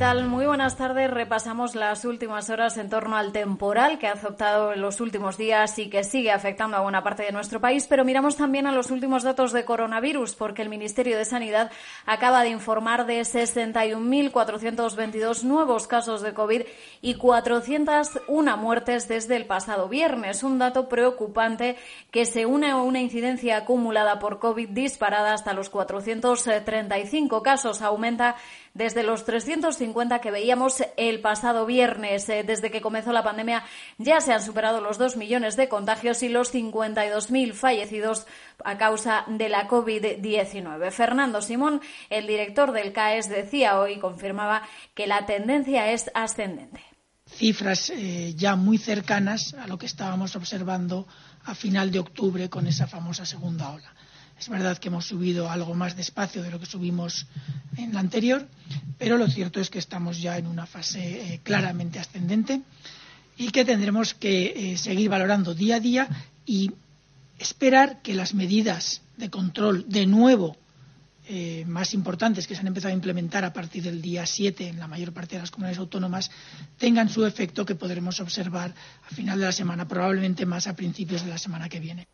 Muy buenas tardes. Repasamos las últimas horas en torno al temporal que ha azotado en los últimos días y que sigue afectando a buena parte de nuestro país, pero miramos también a los últimos datos de coronavirus porque el Ministerio de Sanidad acaba de informar de 61.422 nuevos casos de COVID y 401 muertes desde el pasado viernes, un dato preocupante que se une a una incidencia acumulada por COVID disparada hasta los 435 casos, aumenta desde los 350 que veíamos el pasado viernes. Eh, desde que comenzó la pandemia ya se han superado los 2 millones de contagios y los 52.000 fallecidos a causa de la COVID-19. Fernando Simón, el director del CAES, decía hoy, confirmaba que la tendencia es ascendente. Cifras eh, ya muy cercanas a lo que estábamos observando a final de octubre con esa famosa segunda ola. Es verdad que hemos subido algo más despacio de lo que subimos en la anterior, pero lo cierto es que estamos ya en una fase eh, claramente ascendente y que tendremos que eh, seguir valorando día a día y esperar que las medidas de control de nuevo eh, más importantes que se han empezado a implementar a partir del día 7 en la mayor parte de las comunidades autónomas tengan su efecto que podremos observar a final de la semana, probablemente más a principios de la semana que viene.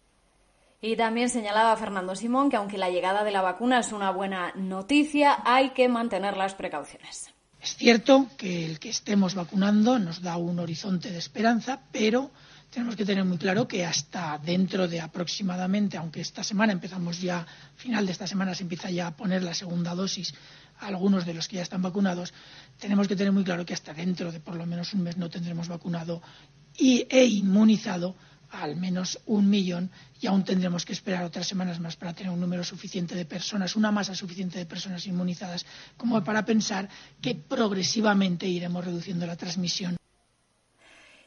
Y también señalaba Fernando Simón que aunque la llegada de la vacuna es una buena noticia, hay que mantener las precauciones. Es cierto que el que estemos vacunando nos da un horizonte de esperanza, pero tenemos que tener muy claro que hasta dentro de aproximadamente, aunque esta semana empezamos ya, final de esta semana se empieza ya a poner la segunda dosis a algunos de los que ya están vacunados, tenemos que tener muy claro que hasta dentro de por lo menos un mes no tendremos vacunado y, e inmunizado al menos un millón y aún tendremos que esperar otras semanas más para tener un número suficiente de personas, una masa suficiente de personas inmunizadas como para pensar que progresivamente iremos reduciendo la transmisión.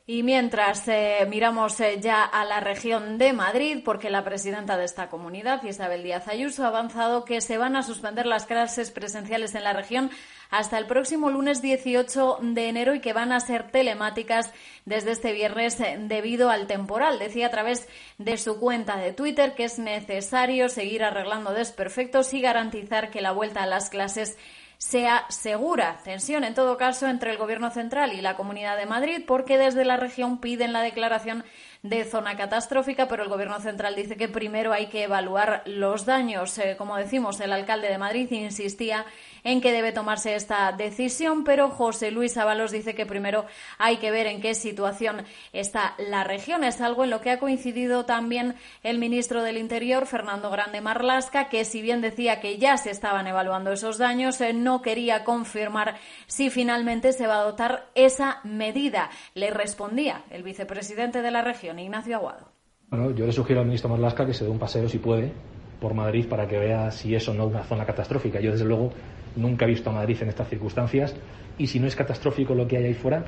Y mientras eh, miramos eh, ya a la región de Madrid, porque la presidenta de esta comunidad, Isabel Díaz Ayuso, ha avanzado que se van a suspender las clases presenciales en la región hasta el próximo lunes 18 de enero y que van a ser telemáticas desde este viernes eh, debido al temporal. Decía a través de su cuenta de Twitter que es necesario seguir arreglando desperfectos y garantizar que la vuelta a las clases sea segura. Tensión, en todo caso, entre el Gobierno central y la Comunidad de Madrid, porque desde la región piden la declaración de zona catastrófica, pero el Gobierno central dice que primero hay que evaluar los daños. Eh, como decimos, el alcalde de Madrid insistía en que debe tomarse esta decisión, pero José Luis Ábalos dice que primero hay que ver en qué situación está la región. Es algo en lo que ha coincidido también el ministro del Interior, Fernando Grande Marlasca, que si bien decía que ya se estaban evaluando esos daños, eh, no quería confirmar si finalmente se va a adoptar esa medida. Le respondía el vicepresidente de la región, Ignacio Aguado. Bueno, yo le sugiero al ministro Marlasca que se dé un paseo, si puede, por Madrid para que vea si eso no es una zona catastrófica. Yo, desde luego, nunca he visto a Madrid en estas circunstancias y si no es catastrófico lo que hay ahí fuera,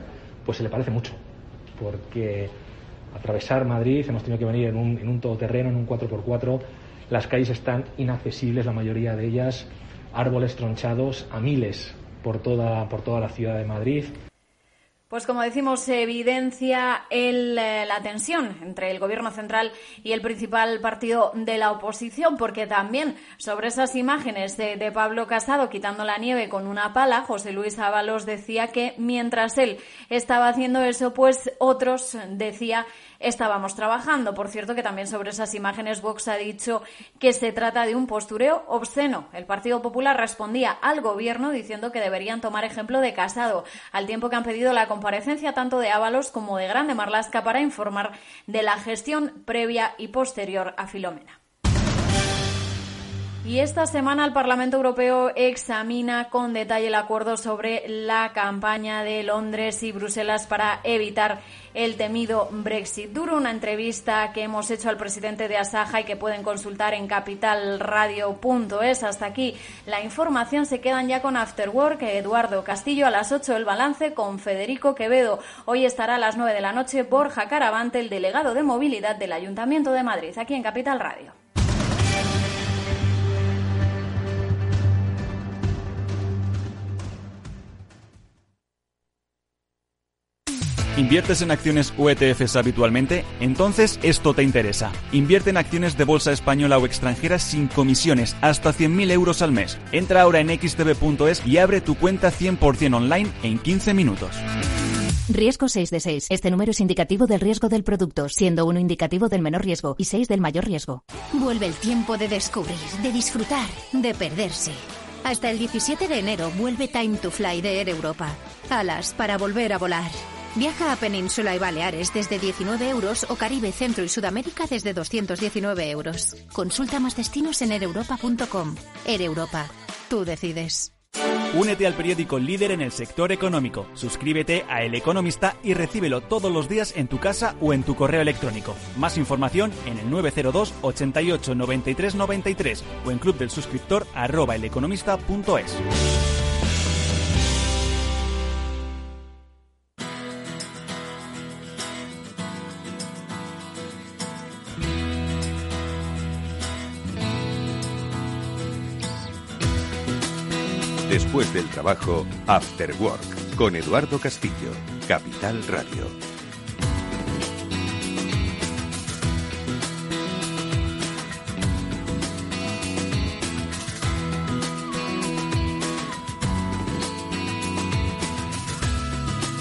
pues se le parece mucho. Porque atravesar Madrid, hemos tenido que venir en un, en un todoterreno, en un 4x4, las calles están inaccesibles, la mayoría de ellas, árboles tronchados a miles por toda, por toda la ciudad de Madrid. Pues como decimos, se evidencia eh, la tensión entre el Gobierno central y el principal partido de la oposición, porque también sobre esas imágenes de, de, Pablo Casado quitando la nieve con una pala, José Luis Ábalos decía que mientras él estaba haciendo eso, pues otros decía estábamos trabajando. Por cierto, que también sobre esas imágenes Vox ha dicho que se trata de un postureo obsceno. El Partido Popular respondía al Gobierno diciendo que deberían tomar ejemplo de Casado, al tiempo que han pedido la comparecencia tanto de Ábalos como de Grande Marlasca para informar de la gestión previa y posterior a Filomena. Y esta semana el Parlamento Europeo examina con detalle el acuerdo sobre la campaña de Londres y Bruselas para evitar el temido Brexit. Duro una entrevista que hemos hecho al presidente de Asaja y que pueden consultar en capitalradio.es. Hasta aquí la información. Se quedan ya con Afterwork. Eduardo Castillo a las 8 el balance con Federico Quevedo. Hoy estará a las 9 de la noche Borja Caravante, el delegado de movilidad del Ayuntamiento de Madrid, aquí en Capital Radio. ¿Inviertes en acciones o ETFs habitualmente? Entonces esto te interesa. Invierte en acciones de bolsa española o extranjera sin comisiones, hasta 100.000 euros al mes. Entra ahora en xtb.es y abre tu cuenta 100% online en 15 minutos. Riesgo 6 de 6. Este número es indicativo del riesgo del producto, siendo uno indicativo del menor riesgo y 6 del mayor riesgo. Vuelve el tiempo de descubrir, de disfrutar, de perderse. Hasta el 17 de enero vuelve Time to Fly de Air Europa. Alas para volver a volar. Viaja a Península y Baleares desde 19 euros o Caribe, Centro y Sudamérica desde 219 euros. Consulta más destinos en ereuropa.com. Air Europa. Tú decides. Únete al periódico líder en el sector económico. Suscríbete a El Economista y recíbelo todos los días en tu casa o en tu correo electrónico. Más información en el 902 88 93 93 o en club Después del trabajo, After Work, con Eduardo Castillo, Capital Radio.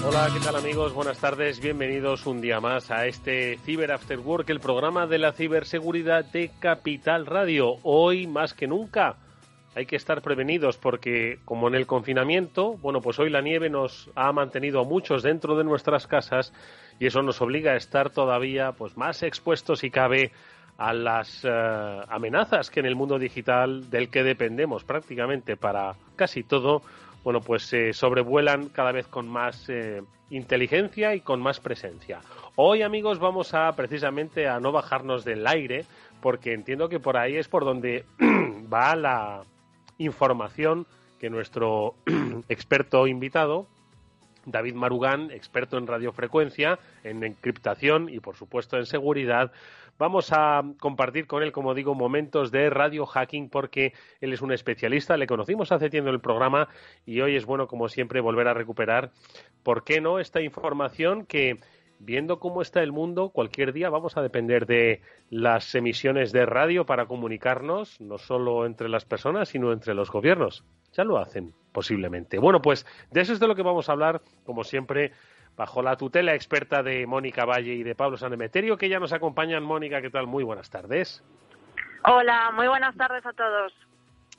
Hola, ¿qué tal amigos? Buenas tardes, bienvenidos un día más a este Cyber After Work, el programa de la ciberseguridad de Capital Radio. Hoy más que nunca hay que estar prevenidos porque como en el confinamiento, bueno, pues hoy la nieve nos ha mantenido a muchos dentro de nuestras casas y eso nos obliga a estar todavía pues más expuestos si cabe a las eh, amenazas que en el mundo digital del que dependemos prácticamente para casi todo, bueno, pues se sobrevuelan cada vez con más eh, inteligencia y con más presencia. Hoy, amigos, vamos a precisamente a no bajarnos del aire porque entiendo que por ahí es por donde va la, información que nuestro experto invitado, David Marugán, experto en radiofrecuencia, en encriptación y por supuesto en seguridad, vamos a compartir con él, como digo, momentos de radio hacking porque él es un especialista, le conocimos hace tiempo el programa y hoy es bueno, como siempre, volver a recuperar, ¿por qué no?, esta información que viendo cómo está el mundo, cualquier día vamos a depender de las emisiones de radio para comunicarnos, no solo entre las personas, sino entre los gobiernos. Ya lo hacen, posiblemente. Bueno, pues de eso es de lo que vamos a hablar, como siempre, bajo la tutela experta de Mónica Valle y de Pablo Sanemeterio, que ya nos acompañan. Mónica, ¿qué tal? Muy buenas tardes. Hola, muy buenas tardes a todos.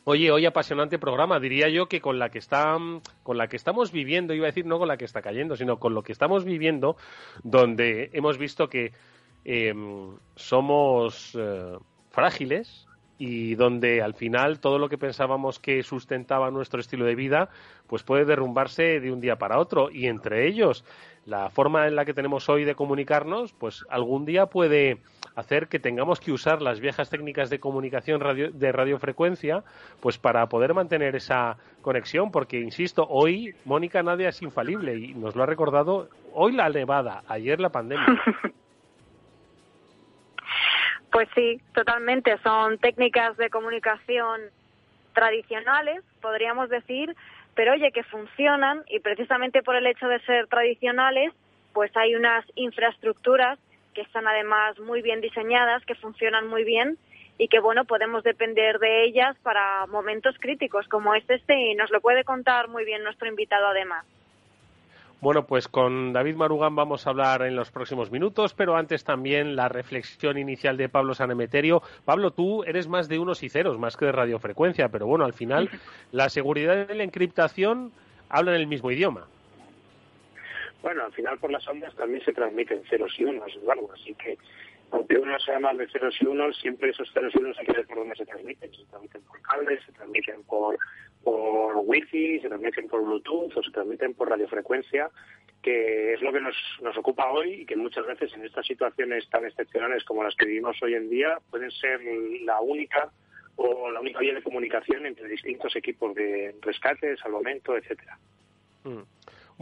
Oye, hoy apasionante programa, diría yo que con la que está, con la que estamos viviendo, iba a decir no con la que está cayendo, sino con lo que estamos viviendo, donde hemos visto que em, somos eh, frágiles y donde al final todo lo que pensábamos que sustentaba nuestro estilo de vida, pues puede derrumbarse de un día para otro. Y entre ellos la forma en la que tenemos hoy de comunicarnos, pues algún día puede hacer que tengamos que usar las viejas técnicas de comunicación de radiofrecuencia, pues para poder mantener esa conexión, porque insisto, hoy Mónica Nadia es infalible y nos lo ha recordado hoy la nevada, ayer la pandemia. Pues sí, totalmente. Son técnicas de comunicación tradicionales, podríamos decir, pero oye, que funcionan y precisamente por el hecho de ser tradicionales, pues hay unas infraestructuras que están además muy bien diseñadas, que funcionan muy bien y que bueno, podemos depender de ellas para momentos críticos como es este y nos lo puede contar muy bien nuestro invitado además. Bueno, pues con David Marugán vamos a hablar en los próximos minutos, pero antes también la reflexión inicial de Pablo Sanemeterio. Pablo, tú eres más de unos y ceros, más que de radiofrecuencia, pero bueno, al final la seguridad y la encriptación hablan el mismo idioma. Bueno, al final por las ondas también se transmiten ceros y unos, Eduardo, así que aunque uno sea más de ceros y unos, siempre esos ceros y unos hay que ver por dónde se transmiten. Se transmiten por cables, se transmiten por, por wifi, se transmiten por bluetooth o se transmiten por radiofrecuencia, que es lo que nos, nos ocupa hoy y que muchas veces en estas situaciones tan excepcionales como las que vivimos hoy en día pueden ser la única o la única vía de comunicación entre distintos equipos de rescate, salvamento, etcétera. Mm.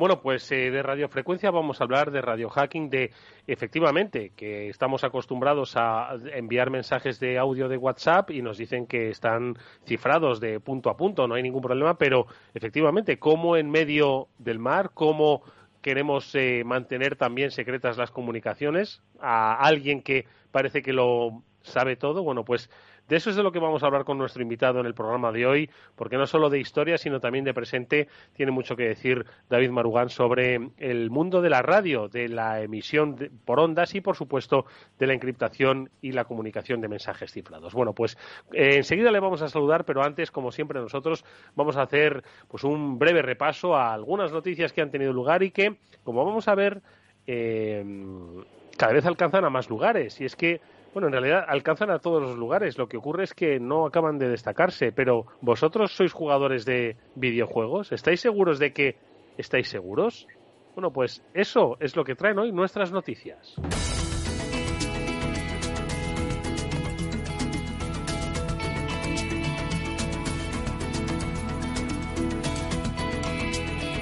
Bueno, pues eh, de radiofrecuencia vamos a hablar de radiohacking, de efectivamente que estamos acostumbrados a enviar mensajes de audio de WhatsApp y nos dicen que están cifrados de punto a punto, no hay ningún problema, pero efectivamente, como en medio del mar, como queremos eh, mantener también secretas las comunicaciones a alguien que parece que lo sabe todo. Bueno, pues de eso es de lo que vamos a hablar con nuestro invitado en el programa de hoy, porque no solo de historia, sino también de presente, tiene mucho que decir David Marugán sobre el mundo de la radio, de la emisión por ondas y, por supuesto, de la encriptación y la comunicación de mensajes cifrados. Bueno, pues eh, enseguida le vamos a saludar, pero antes, como siempre, nosotros vamos a hacer pues un breve repaso a algunas noticias que han tenido lugar y que, como vamos a ver, eh, cada vez alcanzan a más lugares. Y es que bueno, en realidad alcanzan a todos los lugares. Lo que ocurre es que no acaban de destacarse. Pero vosotros sois jugadores de videojuegos. ¿Estáis seguros de que estáis seguros? Bueno, pues eso es lo que traen hoy nuestras noticias.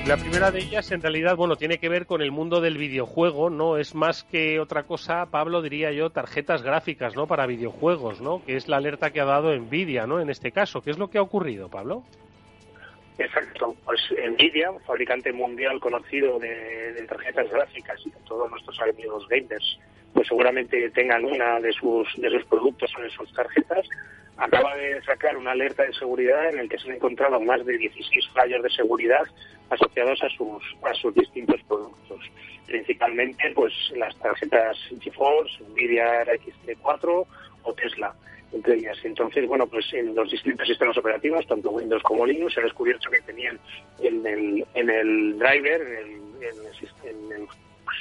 La primera de ellas, en realidad, bueno, tiene que ver con el mundo del videojuego, ¿no? Es más que otra cosa, Pablo, diría yo, tarjetas gráficas, ¿no? Para videojuegos, ¿no? Que es la alerta que ha dado Nvidia, ¿no? En este caso. ¿Qué es lo que ha ocurrido, Pablo? Exacto, pues Nvidia, fabricante mundial conocido de, tarjetas gráficas y de todos nuestros amigos gamers, pues seguramente tengan una de sus, de sus productos en sus tarjetas, acaba de sacar una alerta de seguridad en el que se han encontrado más de 16 fallos de seguridad asociados a sus, a sus distintos productos. Principalmente pues las tarjetas GeForce, Nvidia RX 4 o Tesla, entre ellas. Entonces, bueno, pues en los distintos sistemas operativos, tanto Windows como Linux, se ha descubierto que tenían en el, en el driver, en el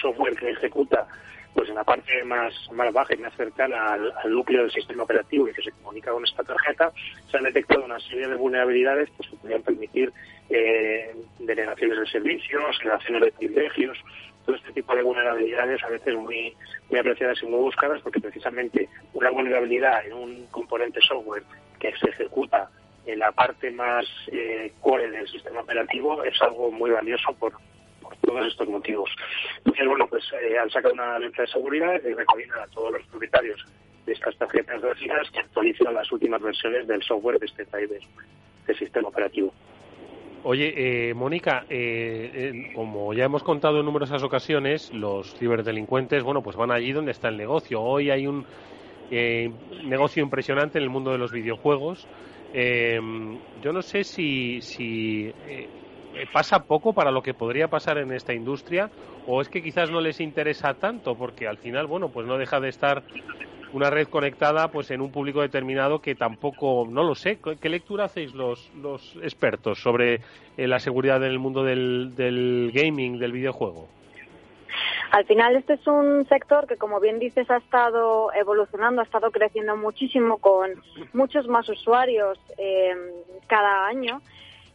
software que ejecuta pues en la parte más, más baja y más cercana al, núcleo del sistema operativo y que se comunica con esta tarjeta, se han detectado una serie de vulnerabilidades pues, que podrían permitir eh, denegaciones de servicios, relaciones de privilegios, todo este tipo de vulnerabilidades a veces muy, muy apreciadas y muy buscadas porque precisamente una vulnerabilidad en un componente software que se ejecuta en la parte más eh, core del sistema operativo es algo muy valioso por, todos estos motivos. Entonces, bueno, pues eh, han sacado una alerta de seguridad y recomiendan a todos los propietarios de estas tarjetas gráficas que actualicen las últimas versiones del software de este driver de sistema operativo. Oye, eh, Mónica, eh, como ya hemos contado en numerosas ocasiones, los ciberdelincuentes, bueno, pues van allí donde está el negocio. Hoy hay un negocio impresionante en el mundo de los videojuegos. yo no sé si, si eh, pasa poco para lo que podría pasar en esta industria o es que quizás no les interesa tanto porque al final bueno pues no deja de estar una red conectada pues en un público determinado que tampoco no lo sé. Qué lectura hacéis los los expertos sobre eh, la seguridad en el mundo del, del gaming del videojuego al final este es un sector que, como bien dices, ha estado evolucionando, ha estado creciendo muchísimo con muchos más usuarios eh, cada año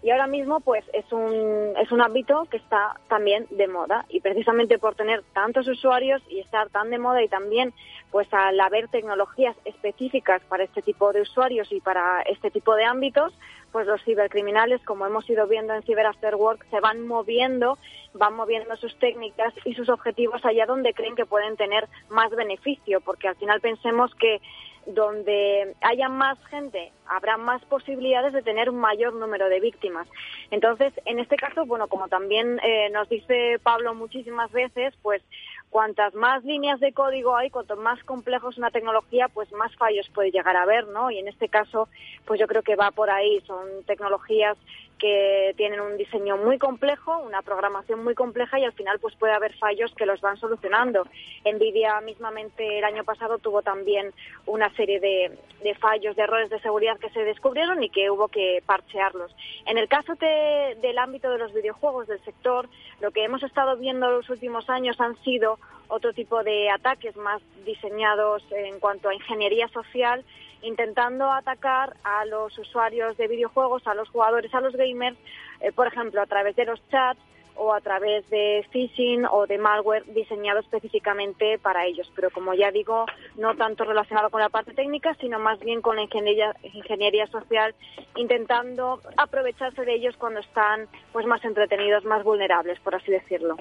y ahora mismo pues es un, es un ámbito que está también de moda. Y precisamente por tener tantos usuarios y estar tan de moda y también pues al haber tecnologías específicas para este tipo de usuarios y para este tipo de ámbitos, pues los cibercriminales, como hemos ido viendo en Cyber Work, se van moviendo, van moviendo sus técnicas y sus objetivos allá donde creen que pueden tener más beneficio, porque al final pensemos que donde haya más gente, habrá más posibilidades de tener un mayor número de víctimas. Entonces, en este caso, bueno, como también eh, nos dice Pablo muchísimas veces, pues cuantas más líneas de código hay, cuanto más complejo es una tecnología, pues más fallos puede llegar a haber, ¿no? Y en este caso, pues yo creo que va por ahí. Son tecnologías que tienen un diseño muy complejo, una programación muy compleja y al final pues puede haber fallos que los van solucionando. Nvidia mismamente el año pasado tuvo también una serie de, fallos, de errores de seguridad que se descubrieron y que hubo que parchearlos. En el caso del ámbito de los videojuegos, del sector, lo que hemos estado viendo en los últimos años han sido otro tipo de ataques más diseñados en cuanto a ingeniería social intentando atacar a los usuarios de videojuegos, a los jugadores, a los gamers, eh, por ejemplo, a través de los chats o a través de phishing o de malware diseñado específicamente para ellos. Pero como ya digo, no tanto relacionado con la parte técnica, sino más bien con la ingeniería, ingeniería social, intentando aprovecharse de ellos cuando están pues más entretenidos, más vulnerables, por así decirlo.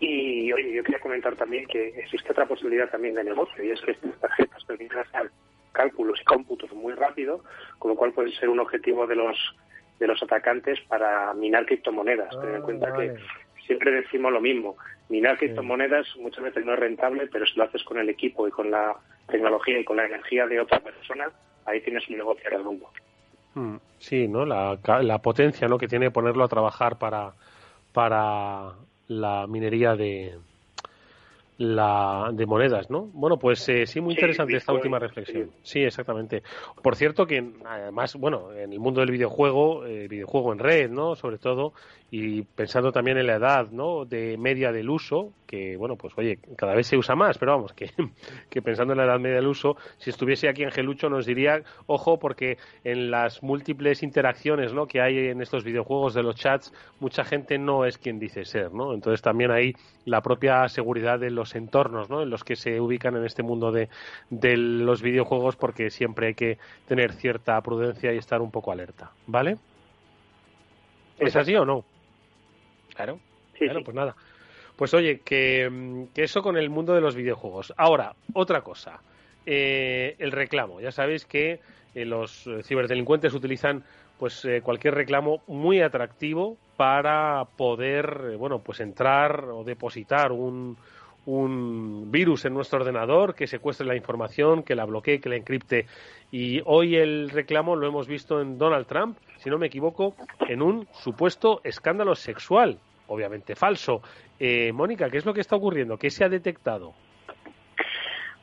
Y oye, yo quería comentar también que existe otra posibilidad también de negocio y es que estas tarjetas permiten hacer cálculos y cómputos muy rápido, con lo cual puede ser un objetivo de los de los atacantes para minar criptomonedas. Ten en cuenta que siempre decimos lo mismo. Minar criptomonedas muchas veces no es rentable, pero si lo haces con el equipo y con la tecnología y con la energía de otra persona, ahí tienes un negocio redondo. Mm, sí, ¿no? La, la potencia ¿no? que tiene ponerlo a trabajar para, para la minería de, la de monedas, ¿no? Bueno, pues eh, sí, muy interesante esta última reflexión. Sí. exactamente. Por cierto que además, bueno, en el mundo del videojuego, eh, videojuego en red, ¿no? Sobre todo, y pensando también en la edad, ¿no? De media del uso, que bueno, pues oye, cada vez se usa más, pero vamos, que, que pensando en la edad media del uso, si estuviese aquí Angelucho nos diría, ojo, porque en las múltiples interacciones, ¿no? Que hay en estos videojuegos de los chats, mucha gente no es quien dice ser, ¿no? Entonces también hay la propia seguridad de los entornos ¿no? en los que se ubican en este mundo de, de los videojuegos porque siempre hay que tener cierta prudencia y estar un poco alerta, ¿vale? ¿Es así o no? Claro, claro, pues nada. Pues oye, que, eso con el mundo de los videojuegos. Ahora, otra cosa. Eh, el reclamo. Ya sabéis que eh, los ciberdelincuentes utilizan pues eh, cualquier reclamo muy atractivo para poder bueno pues entrar o depositar un, un virus en nuestro ordenador que secuestre la información, que la bloquee, que la encripte. Y hoy el reclamo lo hemos visto en Donald Trump, si no me equivoco, en un supuesto escándalo sexual, obviamente falso. Eh, Mónica, ¿qué es lo que está ocurriendo? ¿Qué se ha detectado?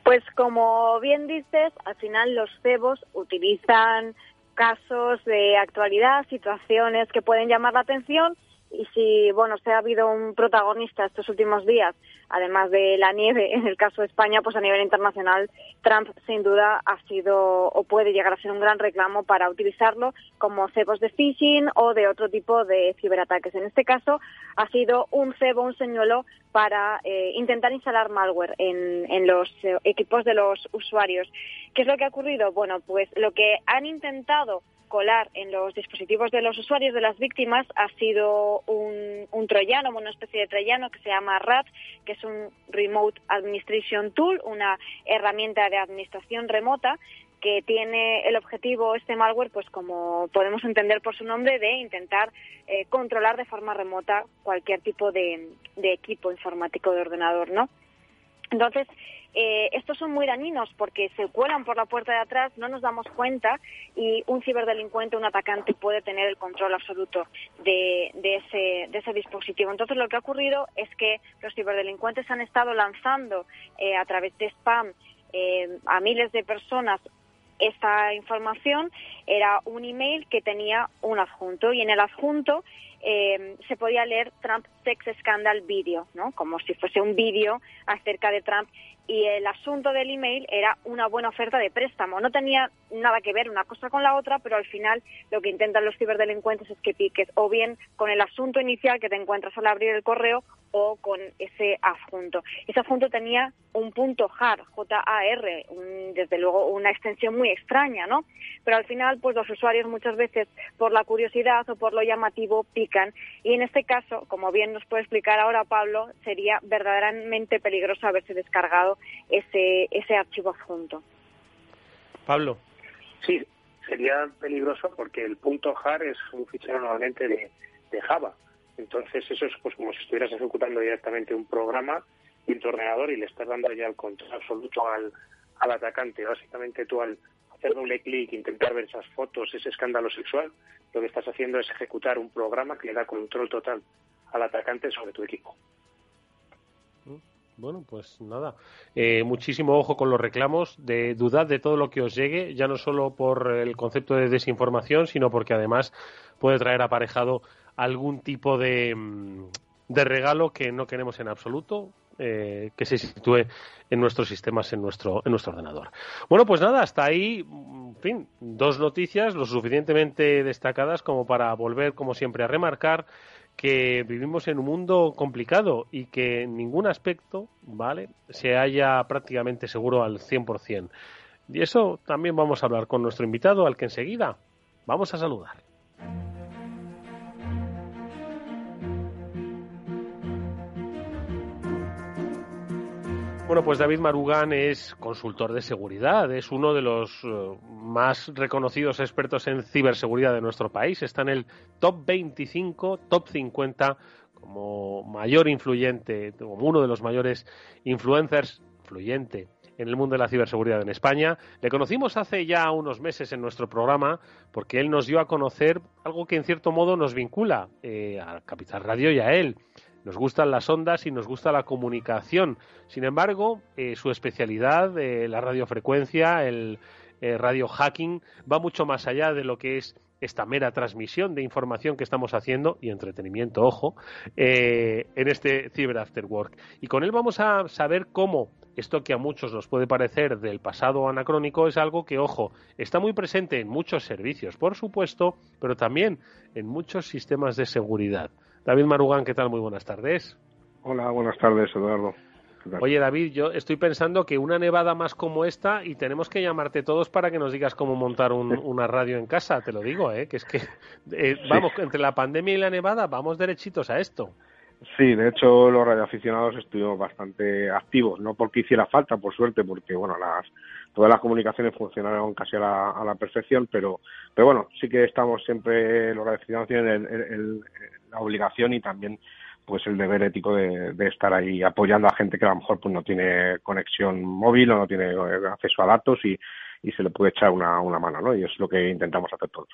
Pues como bien dices, al final los cebos utilizan casos de actualidad, situaciones que pueden llamar la atención y si, bueno, se ha habido un protagonista estos últimos días, además de la nieve, en el caso de España, pues a nivel internacional, Trump sin duda ha sido o puede llegar a ser un gran reclamo para utilizarlo como cebos de phishing o de otro tipo de ciberataques. En este caso, ha sido un cebo, un señuelo para eh, intentar instalar malware en, en los eh, equipos de los usuarios. ¿Qué es lo que ha ocurrido? Bueno, pues lo que han intentado colar en los dispositivos de los usuarios de las víctimas ha sido un, un, troyano, una especie de troyano que se llama RAT, que es un Remote Administration Tool, una herramienta de administración remota que tiene el objetivo este malware, pues como podemos entender por su nombre, de intentar eh, controlar de forma remota cualquier tipo de, de equipo informático de ordenador, ¿no? Entonces, eh, estos son muy dañinos porque se cuelan por la puerta de atrás, no nos damos cuenta y un ciberdelincuente, un atacante puede tener el control absoluto de, ese, de ese, dispositivo. Entonces lo que ha ocurrido es que los ciberdelincuentes han estado lanzando eh, a través de spam eh, a miles de personas esta información era un email que tenía un adjunto y en el adjunto se podía leer Trump Sex Scandal Video, ¿no? Como si fuese un vídeo acerca de Trump y el asunto del email era una buena oferta de préstamo. No tenía nada que ver una cosa con la otra, pero al final lo que intentan los ciberdelincuentes es que piques o bien con el asunto inicial que te encuentras al abrir el correo o con ese adjunto. Ese adjunto tenía un punto JAR, J-A-R, desde luego una extensión muy extraña, ¿no? Pero al final, pues los usuarios muchas veces por la curiosidad o por lo llamativo pican y en este caso, como bien nos puede explicar ahora Pablo, sería verdaderamente peligroso haberse descargado ese, ese archivo adjunto. Pablo. Sí, sería peligroso porque el punto .jar es un fichero normalmente de, de Java. Entonces eso es pues como si estuvieras ejecutando directamente un programa en tu ordenador y le estás dando ya el control absoluto al, al atacante. Básicamente tú al hacer doble clic, intentar ver esas fotos, ese escándalo sexual, lo que estás haciendo es ejecutar un programa que le da control total al atacante sobre tu equipo. Bueno, pues nada, eh, muchísimo ojo con los reclamos, de dudad de todo lo que os llegue, ya no solo por el concepto de desinformación, sino porque además puede traer aparejado algún tipo de, mm, de regalo que no queremos en absoluto, eh, que se sitúe en nuestros sistemas, en nuestro, en nuestro ordenador. Bueno, pues nada, hasta ahí, en fin, dos noticias lo suficientemente destacadas como para volver, como siempre, a remarcar que vivimos en un mundo complicado y que en ningún aspecto, ¿vale?, se haya prácticamente seguro al 100%. Y eso también vamos a hablar con nuestro invitado, al que enseguida vamos a saludar. Bueno, pues David Marugán es consultor de seguridad, es uno de los eh, más reconocidos expertos en ciberseguridad de nuestro país. Está en el top 25, top 50 como mayor influyente, como uno de los mayores influencers influyente en el mundo de la ciberseguridad en España. Le conocimos hace ya unos meses en nuestro programa porque él nos dio a conocer algo que en cierto modo nos vincula eh, a Capital Radio y a él. Nos gustan las ondas y nos gusta la comunicación. Sin embargo, eh, su especialidad, eh, la radiofrecuencia, el radio hacking, va mucho más allá de lo que es esta mera transmisión de información que estamos haciendo y entretenimiento, ojo, en este Cyber After Work. Y con él vamos a saber cómo esto que a muchos nos puede parecer del pasado anacrónico es algo que, ojo, está muy presente en muchos servicios, por supuesto, pero también en muchos sistemas de seguridad. David Marugán, ¿qué tal? Muy buenas tardes. Hola, buenas tardes, Eduardo. Oye, David, yo estoy pensando que una nevada más como esta y tenemos que llamarte todos para que nos digas cómo montar una radio en casa, te lo digo, ¿eh? que es que, eh, vamos, entre la pandemia y la nevada, vamos derechitos a esto. Sí, de hecho los radioaficionados estuvimos bastante activos, no porque hiciera falta, por suerte, porque bueno, las, todas las comunicaciones funcionaron casi a la, a la perfección, pero, pero bueno, sí que estamos siempre, los radioaficionados tienen la obligación y también pues el deber ético de, estar ahí apoyando a gente que a lo mejor pues no tiene conexión móvil o no tiene acceso a datos y, y se le puede echar una, una mano, ¿no? Y es lo que intentamos hacer todos.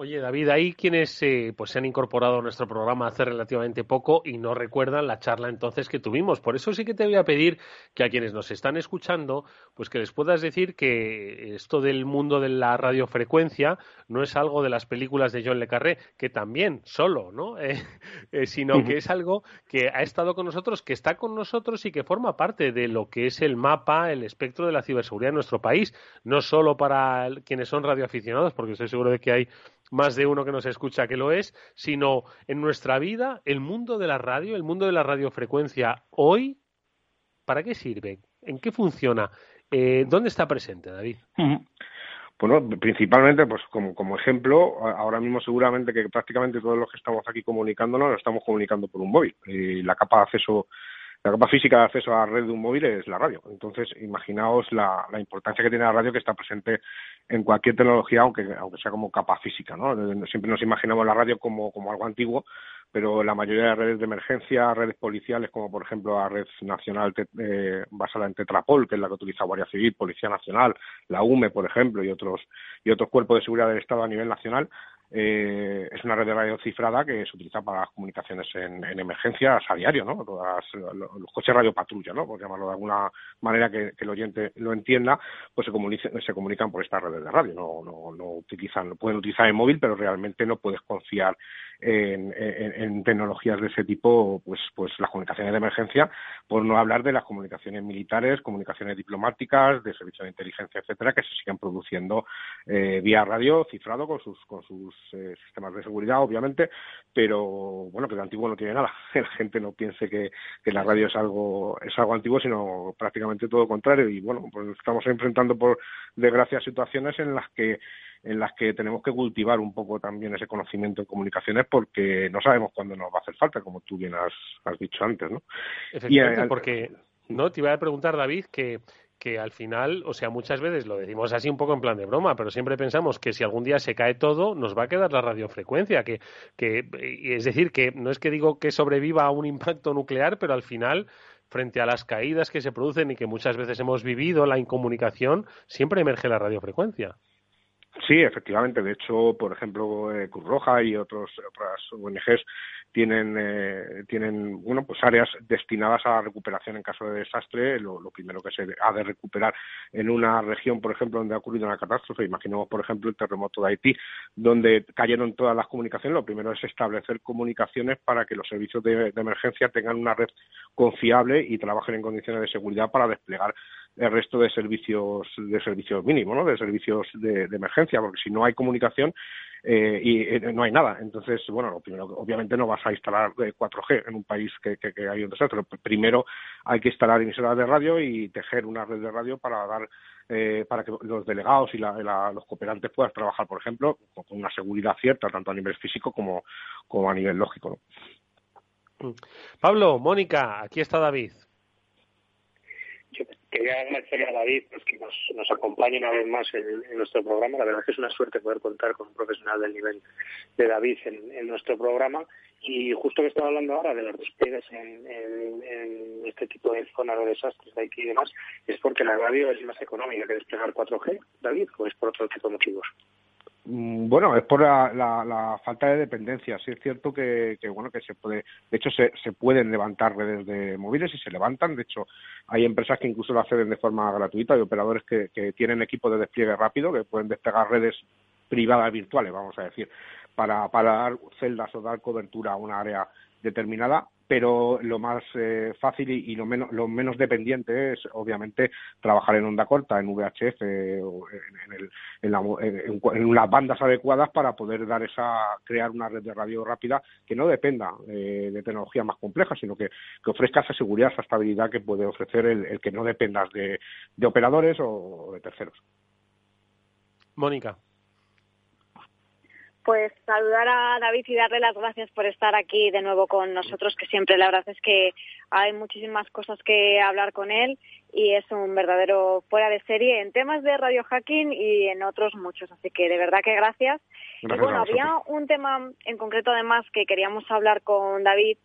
Oye, David, hay quienes eh, pues se han incorporado a nuestro programa hace relativamente poco y no recuerdan la charla entonces que tuvimos. Por eso sí que te voy a pedir que a quienes nos están escuchando, pues que les puedas decir que esto del mundo de la radiofrecuencia no es algo de las películas de John Le Carré, que también solo, ¿no? Eh, eh, sino que es algo que ha estado con nosotros, que está con nosotros y que forma parte de lo que es el mapa, el espectro de la ciberseguridad en nuestro país, no solo para quienes son radioaficionados, porque estoy seguro de que hay más de uno que nos escucha que lo es, sino en nuestra vida, el mundo de la radio, el mundo de la radiofrecuencia hoy, ¿para qué sirve? ¿En qué funciona? Eh, ¿Dónde está presente, David? Bueno, principalmente, pues como, como ejemplo, ahora mismo seguramente que prácticamente todos los que estamos aquí comunicándonos lo estamos comunicando por un móvil. Y la capa de acceso la capa física de acceso a la red de un móvil es la radio. Entonces, imaginaos la, la, importancia que tiene la radio que está presente en cualquier tecnología, aunque, aunque sea como capa física. ¿no? Siempre nos imaginamos la radio como, como algo antiguo, pero la mayoría de redes de emergencia, redes policiales, como por ejemplo la red nacional eh, basada en Tetrapol, que es la que utiliza Guardia Civil, Policía Nacional, la UME, por ejemplo, y otros, y otros cuerpos de seguridad del Estado a nivel nacional, eh, es una red de radio cifrada que se utiliza para las comunicaciones en, emergencias a diario, ¿no? Todas, los, coches radio patrulla, ¿no? Por llamarlo de alguna manera que, el oyente lo entienda, pues se, se comunican por estas redes de radio, no, no, no utilizan, pueden utilizar el móvil, pero realmente no puedes confiar en, tecnologías de ese tipo, pues, pues las comunicaciones de emergencia, por no hablar de las comunicaciones militares, comunicaciones diplomáticas, de servicios de inteligencia, etcétera, que se siguen produciendo eh, vía radio cifrado con sus, con sus eh, sistemas de seguridad, obviamente, pero bueno, que de antiguo no tiene nada. La gente no piense que, que la radio es algo, es algo antiguo, sino prácticamente todo lo contrario. Y bueno, pues estamos enfrentando por desgracia situaciones en las que en las que tenemos que cultivar un poco también ese conocimiento en comunicaciones porque no sabemos cuándo nos va a hacer falta, como tú bien has, has dicho antes, ¿no? Efectivamente, porque no te iba a preguntar, David, que que al final, o sea, muchas veces lo decimos así un poco en plan de broma, pero siempre pensamos que si algún día se cae todo, nos va a quedar la radiofrecuencia, que, que es decir, que no es que digo que sobreviva a un impacto nuclear, pero al final, frente a las caídas que se producen y que muchas veces hemos vivido, la incomunicación, siempre emerge la radiofrecuencia. Sí, efectivamente. De hecho, por ejemplo, eh, Cruz Roja y otros, otras ONGs tienen, eh, tienen bueno, pues áreas destinadas a la recuperación en caso de desastre. Lo, primero que se ha de recuperar en una región, por ejemplo, donde ha ocurrido una catástrofe, imaginemos, por ejemplo, el terremoto de Haití, donde cayeron todas las comunicaciones. Lo primero es establecer comunicaciones para que los servicios de emergencia tengan una red confiable y trabajen en condiciones de seguridad para desplegar el resto de servicios de servicios mínimos, ¿no? de servicios de, emergencia, porque si no hay comunicación eh, y eh, no hay nada. Entonces, bueno, lo primero, obviamente no vas a instalar 4G eh, en un país que, hay un desastre. Primero hay que instalar emisoras de radio y tejer una red de radio para dar para que los delegados y los cooperantes puedan trabajar, por ejemplo, con una seguridad cierta, tanto a nivel físico como, como a nivel lógico. Pablo, Mónica, aquí está David quería agradecerle a David pues, que nos, acompañe una vez más en, nuestro programa. La verdad es que es una suerte poder contar con un profesional del nivel de David en, nuestro programa. Y justo que estaba hablando ahora de los despliegues en, este tipo de zonas de desastres de aquí y demás, es porque la radio es más económica que desplegar 4G, David, o es por otro tipo de motivos. Mm, bueno, es por la, falta de dependencia. Sí es cierto que, bueno que se puede, de hecho se, se, pueden levantar redes de móviles y se levantan. De hecho, hay empresas que incluso lo hacen de forma gratuita. Hay operadores que, que tienen equipos de despliegue rápido que pueden desplegar redes privadas virtuales, vamos a decir, para, para dar celdas o dar cobertura a una área determinada pero lo más eh, fácil y, lo menos lo menos dependiente es obviamente trabajar en onda corta en VHF o en, en, las bandas adecuadas para poder dar esa crear una red de radio rápida que no dependa eh, de tecnología más compleja sino que, ofrezca esa seguridad esa estabilidad que puede ofrecer el, que no dependas de, de operadores o de terceros. Mónica pues saludar a David y darle las gracias por estar aquí de nuevo con nosotros, que siempre la verdad es que hay muchísimas cosas que hablar con él y es un verdadero fuera de serie en temas de radio hacking y en otros muchos. Así que de verdad que gracias. y bueno, había un tema en concreto además que queríamos hablar con David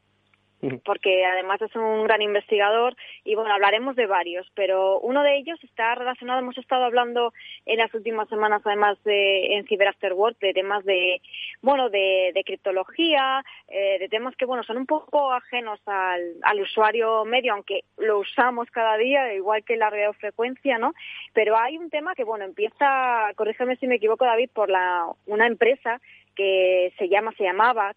porque además es un gran investigador y bueno, hablaremos de varios, pero uno de ellos está relacionado, hemos estado hablando en las últimas semanas además de, en Cyber After Work de temas de, bueno, de, de criptología, eh, de temas que bueno, son un poco ajenos al, usuario medio, aunque lo usamos cada día, igual que la radiofrecuencia, ¿no? Pero hay un tema que bueno, empieza, corrígeme si me equivoco David, por la, una empresa que se llama, se llamaba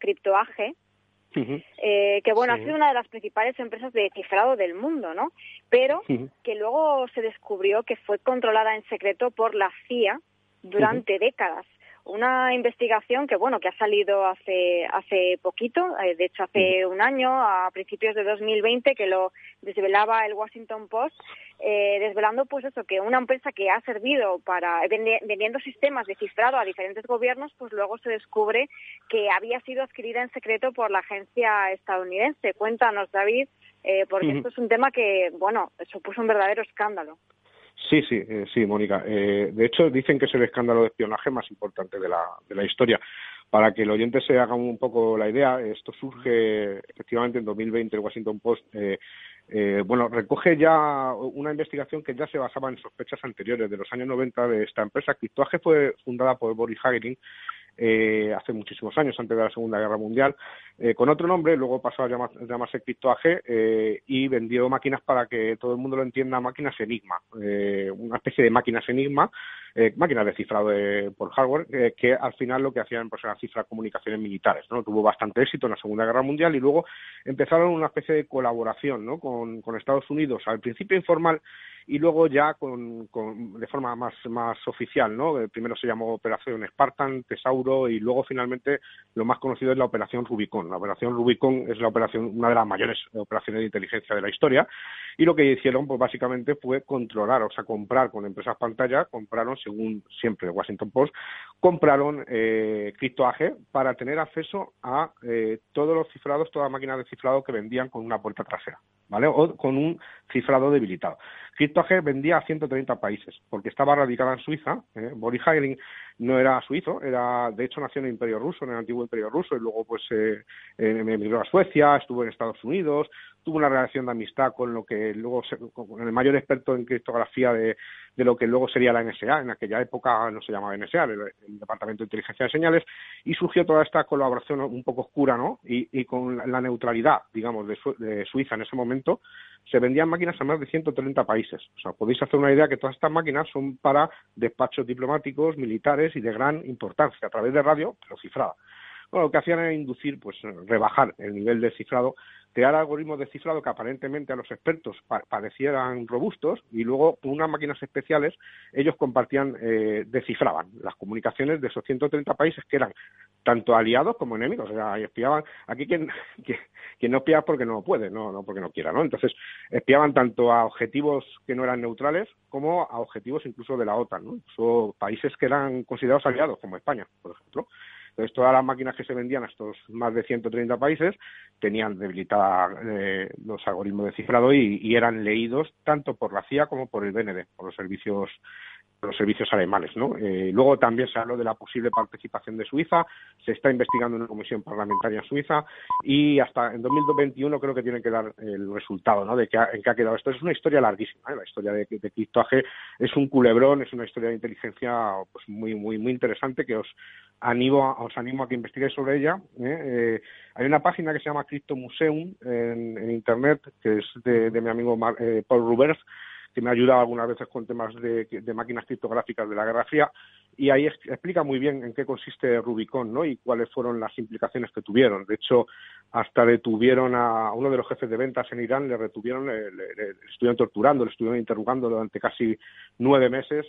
Eh, que bueno, ha sido una de las principales empresas de cifrado del mundo, ¿no? Pero que luego se descubrió que fue controlada en secreto por la CIA durante décadas una investigación que bueno que ha salido hace hace poquito eh, de hecho hace un año a principios de 2020 que lo desvelaba el Washington Post eh, desvelando pues eso que una empresa que ha servido para vendiendo sistemas de cifrado a diferentes gobiernos pues luego se descubre que había sido adquirida en secreto por la agencia estadounidense. Cuéntanos David eh, porque esto es un tema que bueno supuso un verdadero escándalo Sí, sí, eh, sí, Mónica. Eh, de hecho, dicen que es el escándalo de espionaje más importante de la, de la historia. Para que el oyente se haga un poco la idea, esto surge efectivamente en 2020 el Washington Post. Eh, eh, bueno, recoge ya una investigación que ya se basaba en sospechas anteriores de los años 90 de esta empresa. Cryptoage fue fundada por Boris Hagelin eh, hace muchísimos años, antes de la Segunda Guerra Mundial, eh, con otro nombre, luego pasó a llamarse CryptoAG eh, y vendió máquinas para que todo el mundo lo entienda, máquinas Enigma, eh, una especie de máquinas Enigma, eh, máquinas de cifrado por hardware, que al final lo que hacían pues, era cifrar comunicaciones militares, ¿no? Tuvo bastante éxito en la Segunda Guerra Mundial y luego empezaron una especie de colaboración, ¿no? Con, con Estados Unidos, al principio informal y luego ya con, de forma más, más oficial, ¿no? Eh, primero se llamó Operación Spartan, Tesauro y luego finalmente lo más conocido es la Operación Rubicon. La Operación Rubicon es la operación, una de las mayores operaciones de inteligencia de la historia y lo que hicieron pues básicamente fue controlar, o sea, comprar con empresas pantalla, compraron, según siempre Washington Post, compraron eh, CryptoAge para tener acceso a eh, todos los cifrados, todas las máquinas de cifrado que vendían con una puerta trasera, ¿vale? O con un cifrado debilitado. CryptoAge vendía a 130 países, porque estaba radicada en Suiza. ¿eh? Boris Heiling no era suizo, era de hecho nació en el Imperio Ruso, en el antiguo Imperio Ruso, y luego pues eh, emigró a Suecia, estuvo en Estados Unidos, tuvo una relación de amistad con lo que luego, con el mayor experto en criptografía de, de lo que luego sería la NSA, en aquella época no se llamaba NSA, el, Departamento de Inteligencia de Señales, y surgió toda esta colaboración un poco oscura, ¿no? Y, y con la neutralidad, digamos, de, de, Suiza en ese momento, se vendían máquinas a más de 130 países. O sea, podéis hacer una idea que todas estas máquinas son para despachos diplomáticos, militares y de gran importancia, a través de radio, pero cifrada. Bueno, lo que hacían era inducir, pues rebajar el nivel de cifrado crear algoritmos de cifrado que aparentemente a los expertos parecieran robustos y luego con unas máquinas especiales ellos compartían, eh, descifraban las comunicaciones de esos 130 países que eran tanto aliados como enemigos. O sea, espiaban, aquí quien, no espía porque no puede, no, no porque no quiera. Entonces, espiaban tanto a objetivos que no eran neutrales como a objetivos incluso de la OTAN, ¿no? Incluso países que eran considerados aliados, como España, por ejemplo. Entonces, todas las máquinas que se vendían a estos más de 130 países tenían debilitada eh, los algoritmos de cifrado y, y, eran leídos tanto por la CIA como por el BND, por los servicios los servicios alemanes. ¿no? Eh, luego también se habló de la posible participación de Suiza, se está investigando una comisión parlamentaria en Suiza y hasta en 2021 creo que tiene que dar el resultado ¿no? de que en qué ha quedado esto. Es una historia larguísima, ¿eh? la historia de, de criptoaje es un culebrón, es una historia de inteligencia pues muy muy muy interesante que os animo a, os animo a que investiguéis sobre ella. ¿eh? Eh, hay una página que se llama Crypto Museum en, en internet que es de, de mi amigo Mar, eh, Paul Rubers que me ha ayudado algunas veces con temas de, de, máquinas criptográficas de la Guerra Fría, y ahí explica muy bien en qué consiste Rubicon ¿no? y cuáles fueron las implicaciones que tuvieron. De hecho, hasta detuvieron a uno de los jefes de ventas en Irán, le retuvieron, le estuvieron torturando, le estuvieron interrogando durante casi nueve meses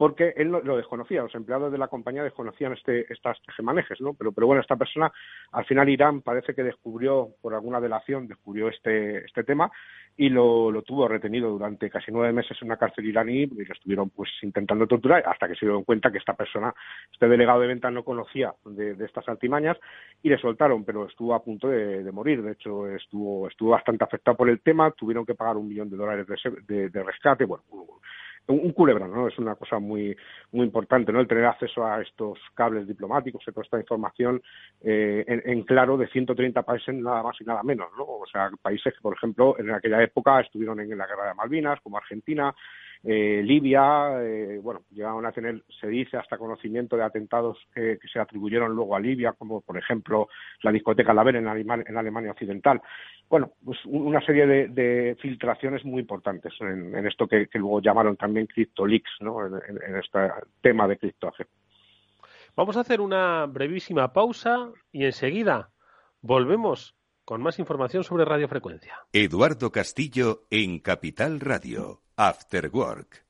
porque él lo, lo, desconocía, los empleados de la compañía desconocían este, estas tejemanejes, ¿no? Pero, pero bueno, esta persona, al final Irán parece que descubrió, por alguna delación, descubrió este, este tema y lo, lo tuvo retenido durante casi nueve meses en una cárcel iraní y lo estuvieron pues intentando torturar hasta que se dieron cuenta que esta persona, este delegado de ventas no conocía de, de estas altimañas y le soltaron, pero estuvo a punto de, morir. De hecho, estuvo, estuvo bastante afectado por el tema, tuvieron que pagar un millón de dólares de, de rescate, bueno, un culebrón, ¿no? Es una cosa muy muy importante, ¿no? El tener acceso a estos cables diplomáticos, a toda esta información eh, en, claro de 130 países nada más y nada menos, ¿no? O sea, países que, por ejemplo, en aquella época estuvieron en la guerra de Malvinas, como Argentina, eh, Libia, eh, bueno, llegaron a tener, se dice, hasta conocimiento de atentados que, que, se atribuyeron luego a Libia, como por ejemplo la discoteca La Ver en, Alemania, en Alemania Occidental. Bueno, pues una serie de, filtraciones muy importantes en, esto que, luego llamaron también CryptoLeaks, ¿no? En, en este tema de criptoaje. Vamos a hacer una brevísima pausa y enseguida volvemos con más información sobre radiofrecuencia. Eduardo Castillo en Capital Radio. After Work.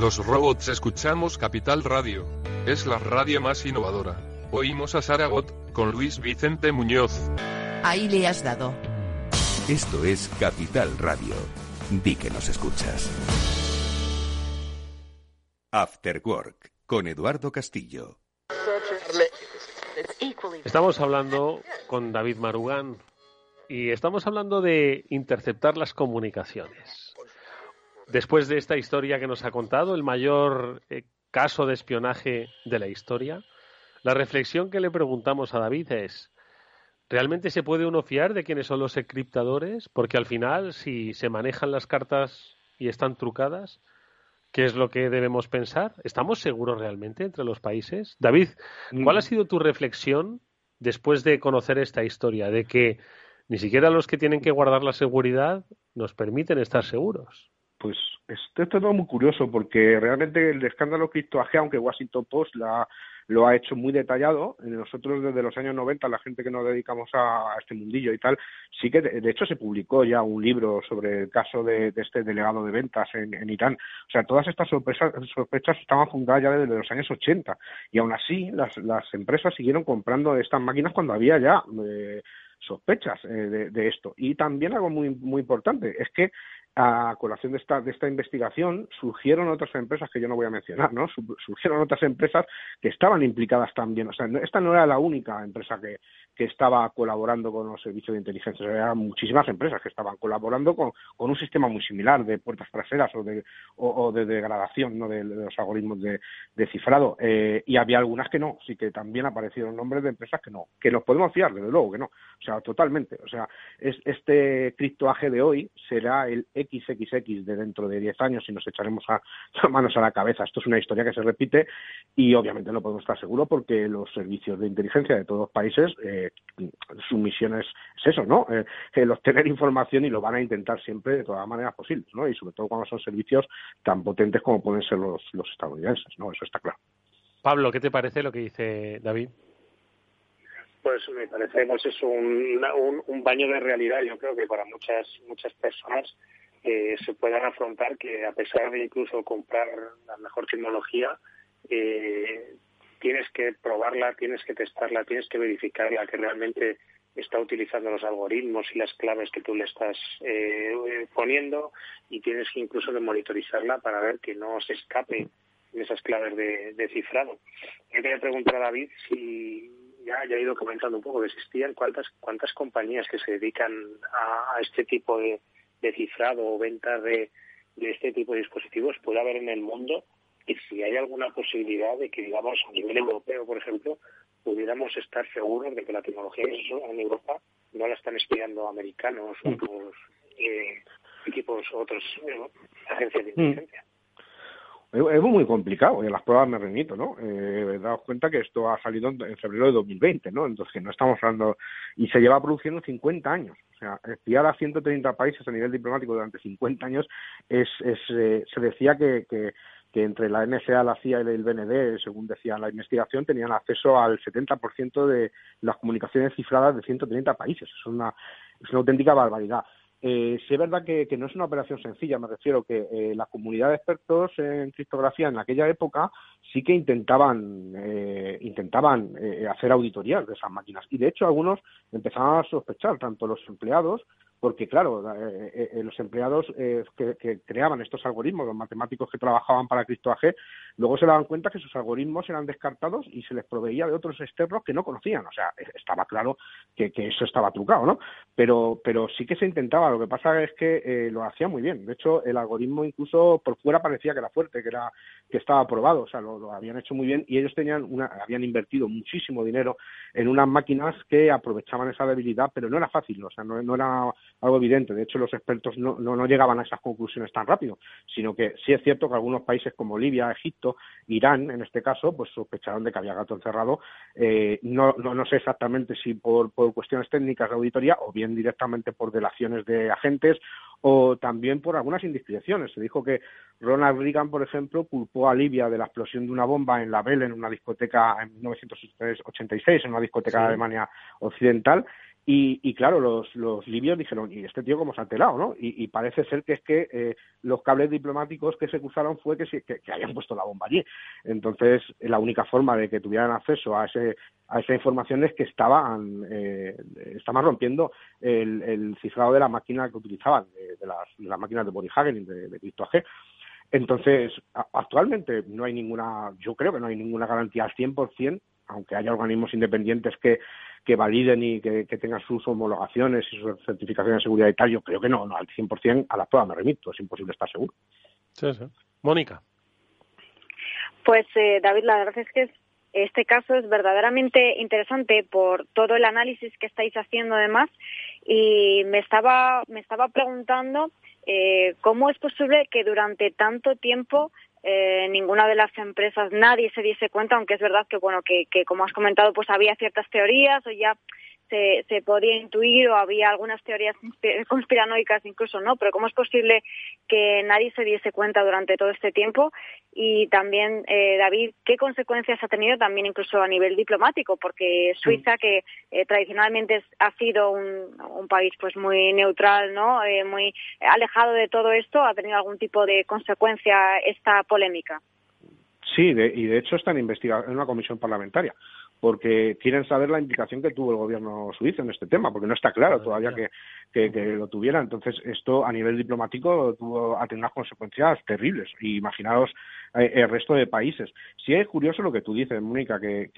Los robots escuchamos Capital Radio. Es la radio más innovadora. Oímos a Saragot, con Luis Vicente Muñoz. Ahí le has dado. Esto es Capital Radio. Di que nos escuchas. After Work, con Eduardo Castillo. Estamos hablando con David Marugán y estamos hablando de interceptar las comunicaciones. Después de esta historia que nos ha contado, el mayor eh, caso de espionaje de la historia, la reflexión que le preguntamos a David es, ¿realmente se puede uno fiar de quiénes son los encriptadores? Porque al final, si se manejan las cartas y están trucadas, ¿qué es lo que debemos pensar? ¿Estamos seguros realmente entre los países? David, ¿cuál ha sido tu reflexión después de conocer esta historia? De que ni siquiera los que tienen que guardar la seguridad nos permiten estar seguros. Pues esto es todo muy curioso porque realmente el escándalo criptoaje, aunque Washington Post la, lo ha hecho muy detallado, nosotros desde los años 90, la gente que nos dedicamos a, este mundillo y tal, sí que de, de, hecho se publicó ya un libro sobre el caso de, este delegado de ventas en, Irán. O sea, todas estas sospechas, sospechas estaban fundadas ya desde los años 80 y aún así las, las empresas siguieron comprando estas máquinas cuando había ya... Eh, sospechas eh, de, de, esto. Y también algo muy, muy importante es que a colación de esta, de esta investigación, surgieron otras empresas que yo no voy a mencionar, ¿no? Surgieron otras empresas que estaban implicadas también. O sea, esta no era la única empresa que, que estaba colaborando con los servicios de inteligencia. Eran muchísimas empresas que estaban colaborando con, con un sistema muy similar de puertas traseras o de, o, de degradación ¿no? de, los algoritmos de, cifrado. Eh, y había algunas que no, sí que también aparecieron nombres de empresas que no, que nos podemos fiar, desde luego que no. O sea, totalmente. O sea, es, este criptoaje de hoy será el XXX de dentro de 10 años y nos echaremos a, manos a la cabeza. Esto es una historia que se repite y obviamente no podemos estar seguros porque los servicios de inteligencia de todos los países, eh, su misión es, eso, ¿no? Eh, el obtener información y lo van a intentar siempre de todas las maneras posibles, ¿no? Y sobre todo cuando son servicios tan potentes como pueden ser los, los estadounidenses, ¿no? Eso está claro. Pablo, ¿qué te parece lo que dice David? pues me parece pues es un, un, baño de realidad yo creo que para muchas muchas personas eh, se puedan afrontar que a pesar de incluso comprar la mejor tecnología eh, tienes que probarla tienes que testarla tienes que verificarla que realmente está utilizando los algoritmos y las claves que tú le estás eh, poniendo y tienes que incluso de monitorizarla para ver que no se escape en esas claves de, de cifrado. Yo quería preguntar a David si ya, ya he ido comentando un poco que existían cuántas cuántas compañías que se dedican a, este tipo de, cifrado o venta de, este tipo de dispositivos puede haber en el mundo y si hay alguna posibilidad de que, digamos, a nivel europeo, por ejemplo, pudiéramos estar seguros de que la tecnología en Europa no la están estudiando americanos o otros eh, equipos o otras eh, agencias de mm. inteligencia es muy complicado y a las pruebas me remito, ¿no? Eh, daos cuenta que esto ha salido en febrero de 2020, ¿no? Entonces no estamos hablando y se lleva produciendo 50 años. O sea, espiar a 130 países a nivel diplomático durante 50 años es, es eh, se decía que, que, que entre la NSA, la CIA y el BND, según decía la investigación, tenían acceso al 70% de las comunicaciones cifradas de 130 países. Es una, es una auténtica barbaridad. Eh, sí es verdad que, no es una operación sencilla, me refiero que eh, la comunidad de expertos en criptografía en aquella época sí que intentaban eh, intentaban eh, hacer auditorías de esas máquinas. Y de hecho algunos empezaban a sospechar, tanto los empleados porque claro, eh, eh, los empleados eh, que, creaban estos algoritmos, los matemáticos que trabajaban para CryptoAG, luego se daban cuenta que sus algoritmos eran descartados y se les proveía de otros externos que no conocían. O sea, estaba claro que, eso estaba trucado, ¿no? Pero, pero sí que se intentaba. Lo que pasa es que lo hacía muy bien. De hecho, el algoritmo incluso por fuera parecía que era fuerte, que era que estaba aprobado. O sea, lo, habían hecho muy bien y ellos tenían una, habían invertido muchísimo dinero en unas máquinas que aprovechaban esa debilidad, pero no era fácil. O sea, no, no era algo evidente. De hecho, los expertos no, no, llegaban a esas conclusiones tan rápido, sino que sí es cierto que algunos países como Libia, Egipto, Irán, en este caso, pues sospecharon de que había gato encerrado. Eh, no, no, no, sé exactamente si por, por cuestiones técnicas de auditoría o bien directamente por delaciones de agentes o también por algunas indiscreciones. Se dijo que Ronald Reagan, por ejemplo, culpó a Libia de la explosión de una bomba en la Bell, en una discoteca en 1986, en una discoteca de Alemania Occidental, y, y, claro, los, libios dijeron, ¿y este tío cómo se ha enterado? ¿no? Y, parece ser que es que eh, los cables diplomáticos que se cruzaron fue que, que, que, habían puesto la bomba allí. Entonces, la única forma de que tuvieran acceso a, ese, a esa información es que estaban, eh, estaban rompiendo el, el cifrado de la máquina que utilizaban, de, las, de las máquinas de de, de CryptoAG. Entonces, actualmente no hay ninguna, yo creo que no hay ninguna garantía al 100%, aunque haya organismos independientes que que validen y que, tengan sus homologaciones y sus certificaciones de seguridad y tal, yo creo que no, no al 100% a la prueba me remito, es imposible estar seguro. Sí, sí. Mónica. Pues eh, David, la verdad es que este caso es verdaderamente interesante por todo el análisis que estáis haciendo además y me estaba, me estaba preguntando eh, cómo es posible que durante tanto tiempo eh, ninguna de las empresas, nadie se diese cuenta, aunque es verdad que, bueno, que, que como has comentado, pues había ciertas teorías o ya se, se podía intuir o había algunas teorías conspiranoicas incluso, ¿no? Pero ¿cómo es posible que nadie se diese cuenta durante todo este tiempo? Y también, eh, David, ¿qué consecuencias ha tenido también incluso a nivel diplomático? Porque Suiza, que eh, tradicionalmente ha sido un, un, país pues muy neutral, ¿no? Eh, muy alejado de todo esto, ¿ha tenido algún tipo de consecuencia esta polémica? Sí, y de hecho está en, en una comisión parlamentaria porque quieren saber la implicación que tuvo el gobierno suizo en este tema, porque no está claro todavía que, que, lo tuviera. Entonces, esto a nivel diplomático tuvo, ha tenido unas consecuencias terribles. Y imaginaos el resto de países. Sí es curioso lo que tú dices, Mónica, que,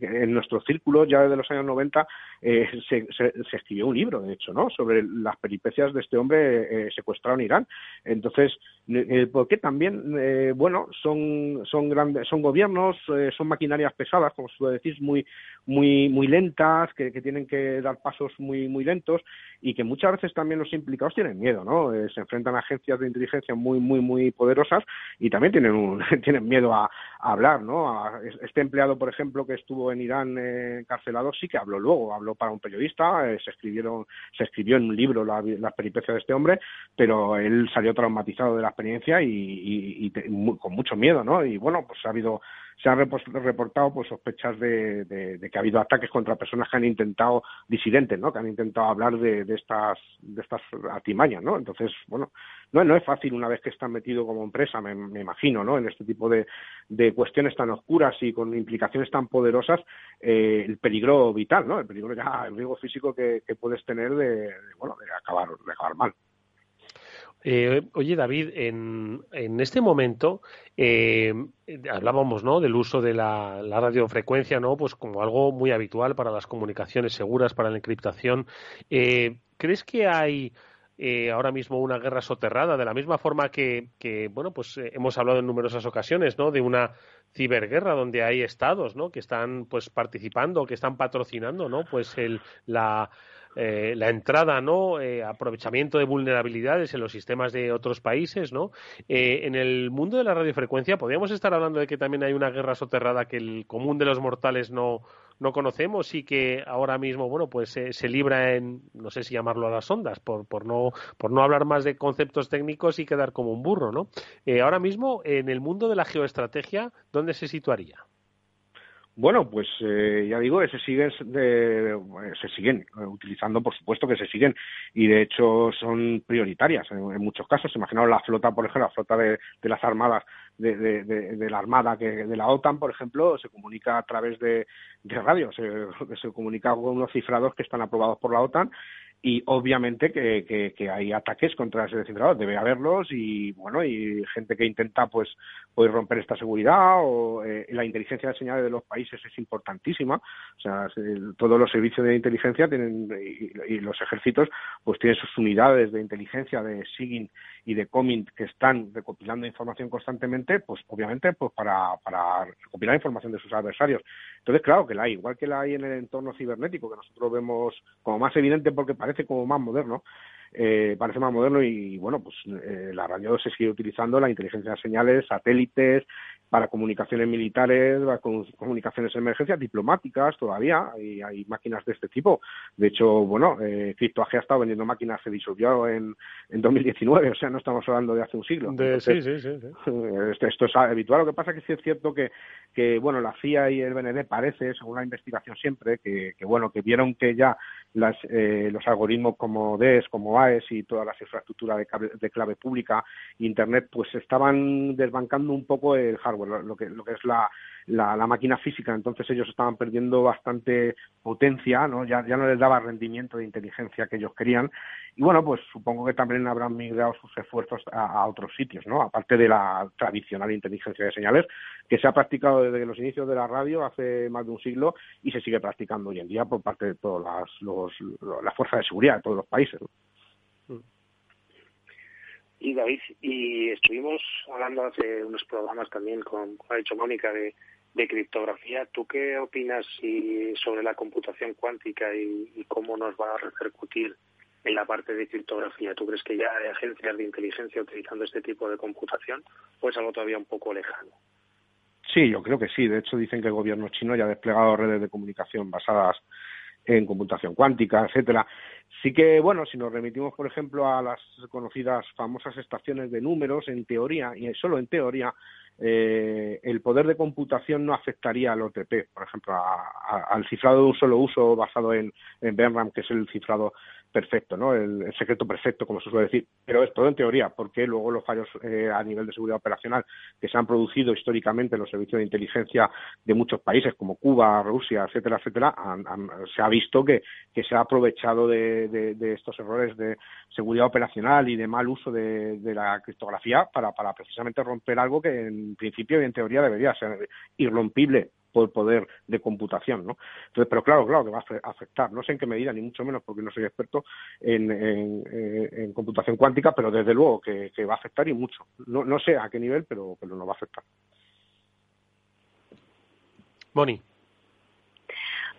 en nuestro círculo ya desde los años 90 eh, se, escribió un libro, de hecho, ¿no? sobre las peripecias de este hombre eh, secuestrado en Irán. Entonces, eh, porque también, eh, bueno, son, son grandes, son gobiernos, eh, son maquinarias pesadas, como se decís, muy, muy, muy lentas, que, que, tienen que dar pasos muy, muy lentos y que muchas veces también los implicados tienen miedo, ¿no? se enfrentan a agencias de inteligencia muy, muy, muy poderosas y también tienen, un, tienen miedo a, hablar, ¿no? este empleado, por ejemplo, que estuvo en Irán encarcelado, sí que habló luego, habló para un periodista, se escribieron, se escribió en un libro la, las peripecias de este hombre, pero él salió traumatizado de la experiencia y, con mucho miedo, ¿no? Y bueno, pues ha habido, se han reportado pues sospechas de, que ha habido ataques contra personas que han intentado disidentes, ¿no? Que han intentado hablar de, estas de estas atimañas, ¿no? Entonces, bueno, no, no es fácil una vez que están metido como empresa, me, imagino, ¿no? En este tipo de, cuestiones tan oscuras y con implicaciones tan poderosas, eh, el peligro vital, ¿no? El peligro ya, el riesgo físico que, puedes tener de, bueno, de acabar, de acabar mal. Eh, oye, David, en, en este momento eh, hablábamos ¿no? del uso de la, radiofrecuencia ¿no? pues como algo muy habitual para las comunicaciones seguras, para la encriptación. Eh, ¿Crees que hay eh, ahora mismo una guerra soterrada, de la misma forma que, bueno, pues eh, hemos hablado en numerosas ocasiones, ¿no? De una ciberguerra donde hay estados, ¿no? Que están, pues, participando, que están patrocinando, ¿no? Pues el, la, eh, la entrada, ¿no? Eh, aprovechamiento de vulnerabilidades en los sistemas de otros países, ¿no? Eh, en el mundo de la radiofrecuencia, podríamos estar hablando de que también hay una guerra soterrada que el común de los mortales no, no conocemos y que ahora mismo, bueno, pues se libra en, no sé si llamarlo a las ondas, por, por, no, por no hablar más de conceptos técnicos y quedar como un burro, ¿no? ahora mismo, en el mundo de la geoestrategia, ¿dónde se situaría? Bueno, pues eh, ya digo, se siguen, se siguen eh, utilizando, por supuesto que se siguen, y de hecho son prioritarias en, muchos casos. Imaginaos la flota, por ejemplo, la flota de, las armadas, de, de, la armada que de la OTAN, por ejemplo, se comunica a través de, radio, se, se comunica con unos cifrados que están aprobados por la OTAN y obviamente que, que, hay ataques contra ese descifrador, debe haberlos y bueno y gente que intenta pues pues romper esta seguridad o eh, la inteligencia de señales de los países es importantísima. O sea todos los servicios de inteligencia tienen y, los ejércitos pues tienen sus unidades de inteligencia de SIGINT y de COMINT que están recopilando información constantemente pues obviamente pues para, para recopilar información de sus adversarios. Entonces claro que la hay igual que la hay en el entorno cibernético que nosotros vemos como más evidente porque parece parece como más moderno, eh, parece más moderno y bueno, pues eh, la radio se sigue utilizando, la inteligencia de señales, satélites, para comunicaciones militares, para comunicaciones de emergencia, diplomáticas todavía, y hay máquinas de este tipo. De hecho, bueno, eh, ha estado vendiendo máquinas, se disolvió en, en 2019, o sea, no estamos hablando de hace un siglo. sí, sí, sí, Esto, esto, es habitual. Lo que pasa es que sí es cierto que, que, bueno, la CIA y el BND parece, según la investigación siempre, que, que bueno, que vieron que ya las, eh, los algoritmos como DES, como AES y todas las infraestructuras de, de clave pública, Internet, pues estaban desbancando un poco el hardware lo, que, lo que es la, la, máquina física, entonces ellos estaban perdiendo bastante potencia, ¿no? Ya, ya no les daba rendimiento de inteligencia que ellos querían. Y bueno, pues supongo que también habrán migrado sus esfuerzos a, otros sitios, ¿no? Aparte de la tradicional inteligencia de señales, que se ha practicado desde los inicios de la radio hace más de un siglo y se sigue practicando hoy en día por parte de todas las, los, las fuerzas de seguridad de todos los países. Y David, y estuvimos hablando hace unos programas también con, ha dicho Mónica, de, criptografía. ¿Tú qué opinas sobre la computación cuántica y, cómo nos va a repercutir en la parte de criptografía? ¿Tú crees que ya hay agencias de inteligencia utilizando este tipo de computación o es algo todavía un poco lejano? Sí, yo creo que sí. De hecho, dicen que el gobierno chino ya ha desplegado redes de comunicación basadas en computación cuántica, etcétera. Sí que, bueno, si nos remitimos, por ejemplo, a las conocidas famosas estaciones de números, en teoría, y solo en teoría, eh, el poder de computación no afectaría al OTP, por ejemplo, al cifrado de un solo uso basado en, en que es el cifrado perfecto, ¿no? El, secreto perfecto, como se suele decir. Pero es todo en teoría, porque luego los fallos eh, a nivel de seguridad operacional que se han producido históricamente en los servicios de inteligencia de muchos países, como Cuba, Rusia, etcétera, etcétera, se ha visto que, se ha aprovechado de, de, estos errores de seguridad operacional y de mal uso de, de la criptografía para precisamente romper algo que en principio y en teoría debería ser irrompible por poder de computación, ¿no? Entonces, pero claro, claro que va a afectar. No sé en qué medida, ni mucho menos porque no soy experto en, eh, computación cuántica, pero desde luego que, va a afectar y mucho. No, no sé a qué nivel, pero, pero nos va a afectar. Moni.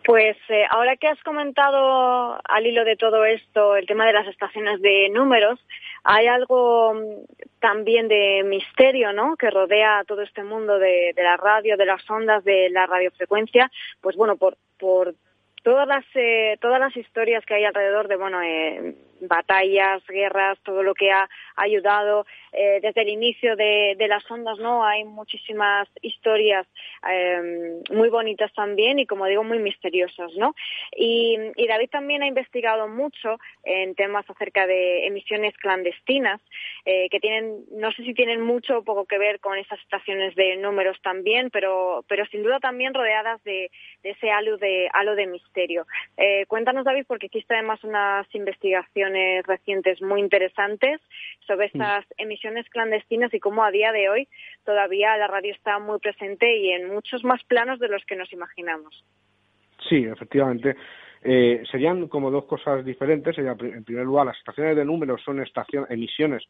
Pues eh, ahora que has comentado al hilo de todo esto el tema de las estaciones de números, hay algo mm, también de misterio, ¿no? Que rodea todo este mundo de, de la radio, de las ondas, de la radiofrecuencia. Pues bueno, por, por todas las eh, todas las historias que hay alrededor de bueno eh, batallas guerras todo lo que ha ayudado eh, desde el inicio de, las ondas no hay muchísimas historias em, muy bonitas también y como digo muy misteriosas no y, David también ha investigado mucho en temas acerca de emisiones clandestinas que tienen no sé si tienen mucho o poco que ver con esas estaciones de números también pero pero sin duda también rodeadas de, de ese halo de halo de misterio. Eh, cuéntanos, David, porque hiciste además unas investigaciones recientes muy interesantes sobre estas emisiones clandestinas y cómo a día de hoy todavía la radio está muy presente y en muchos más planos de los que nos imaginamos. Sí, efectivamente. Eh, serían como dos cosas diferentes. En primer lugar, las estaciones de números son estación, emisiones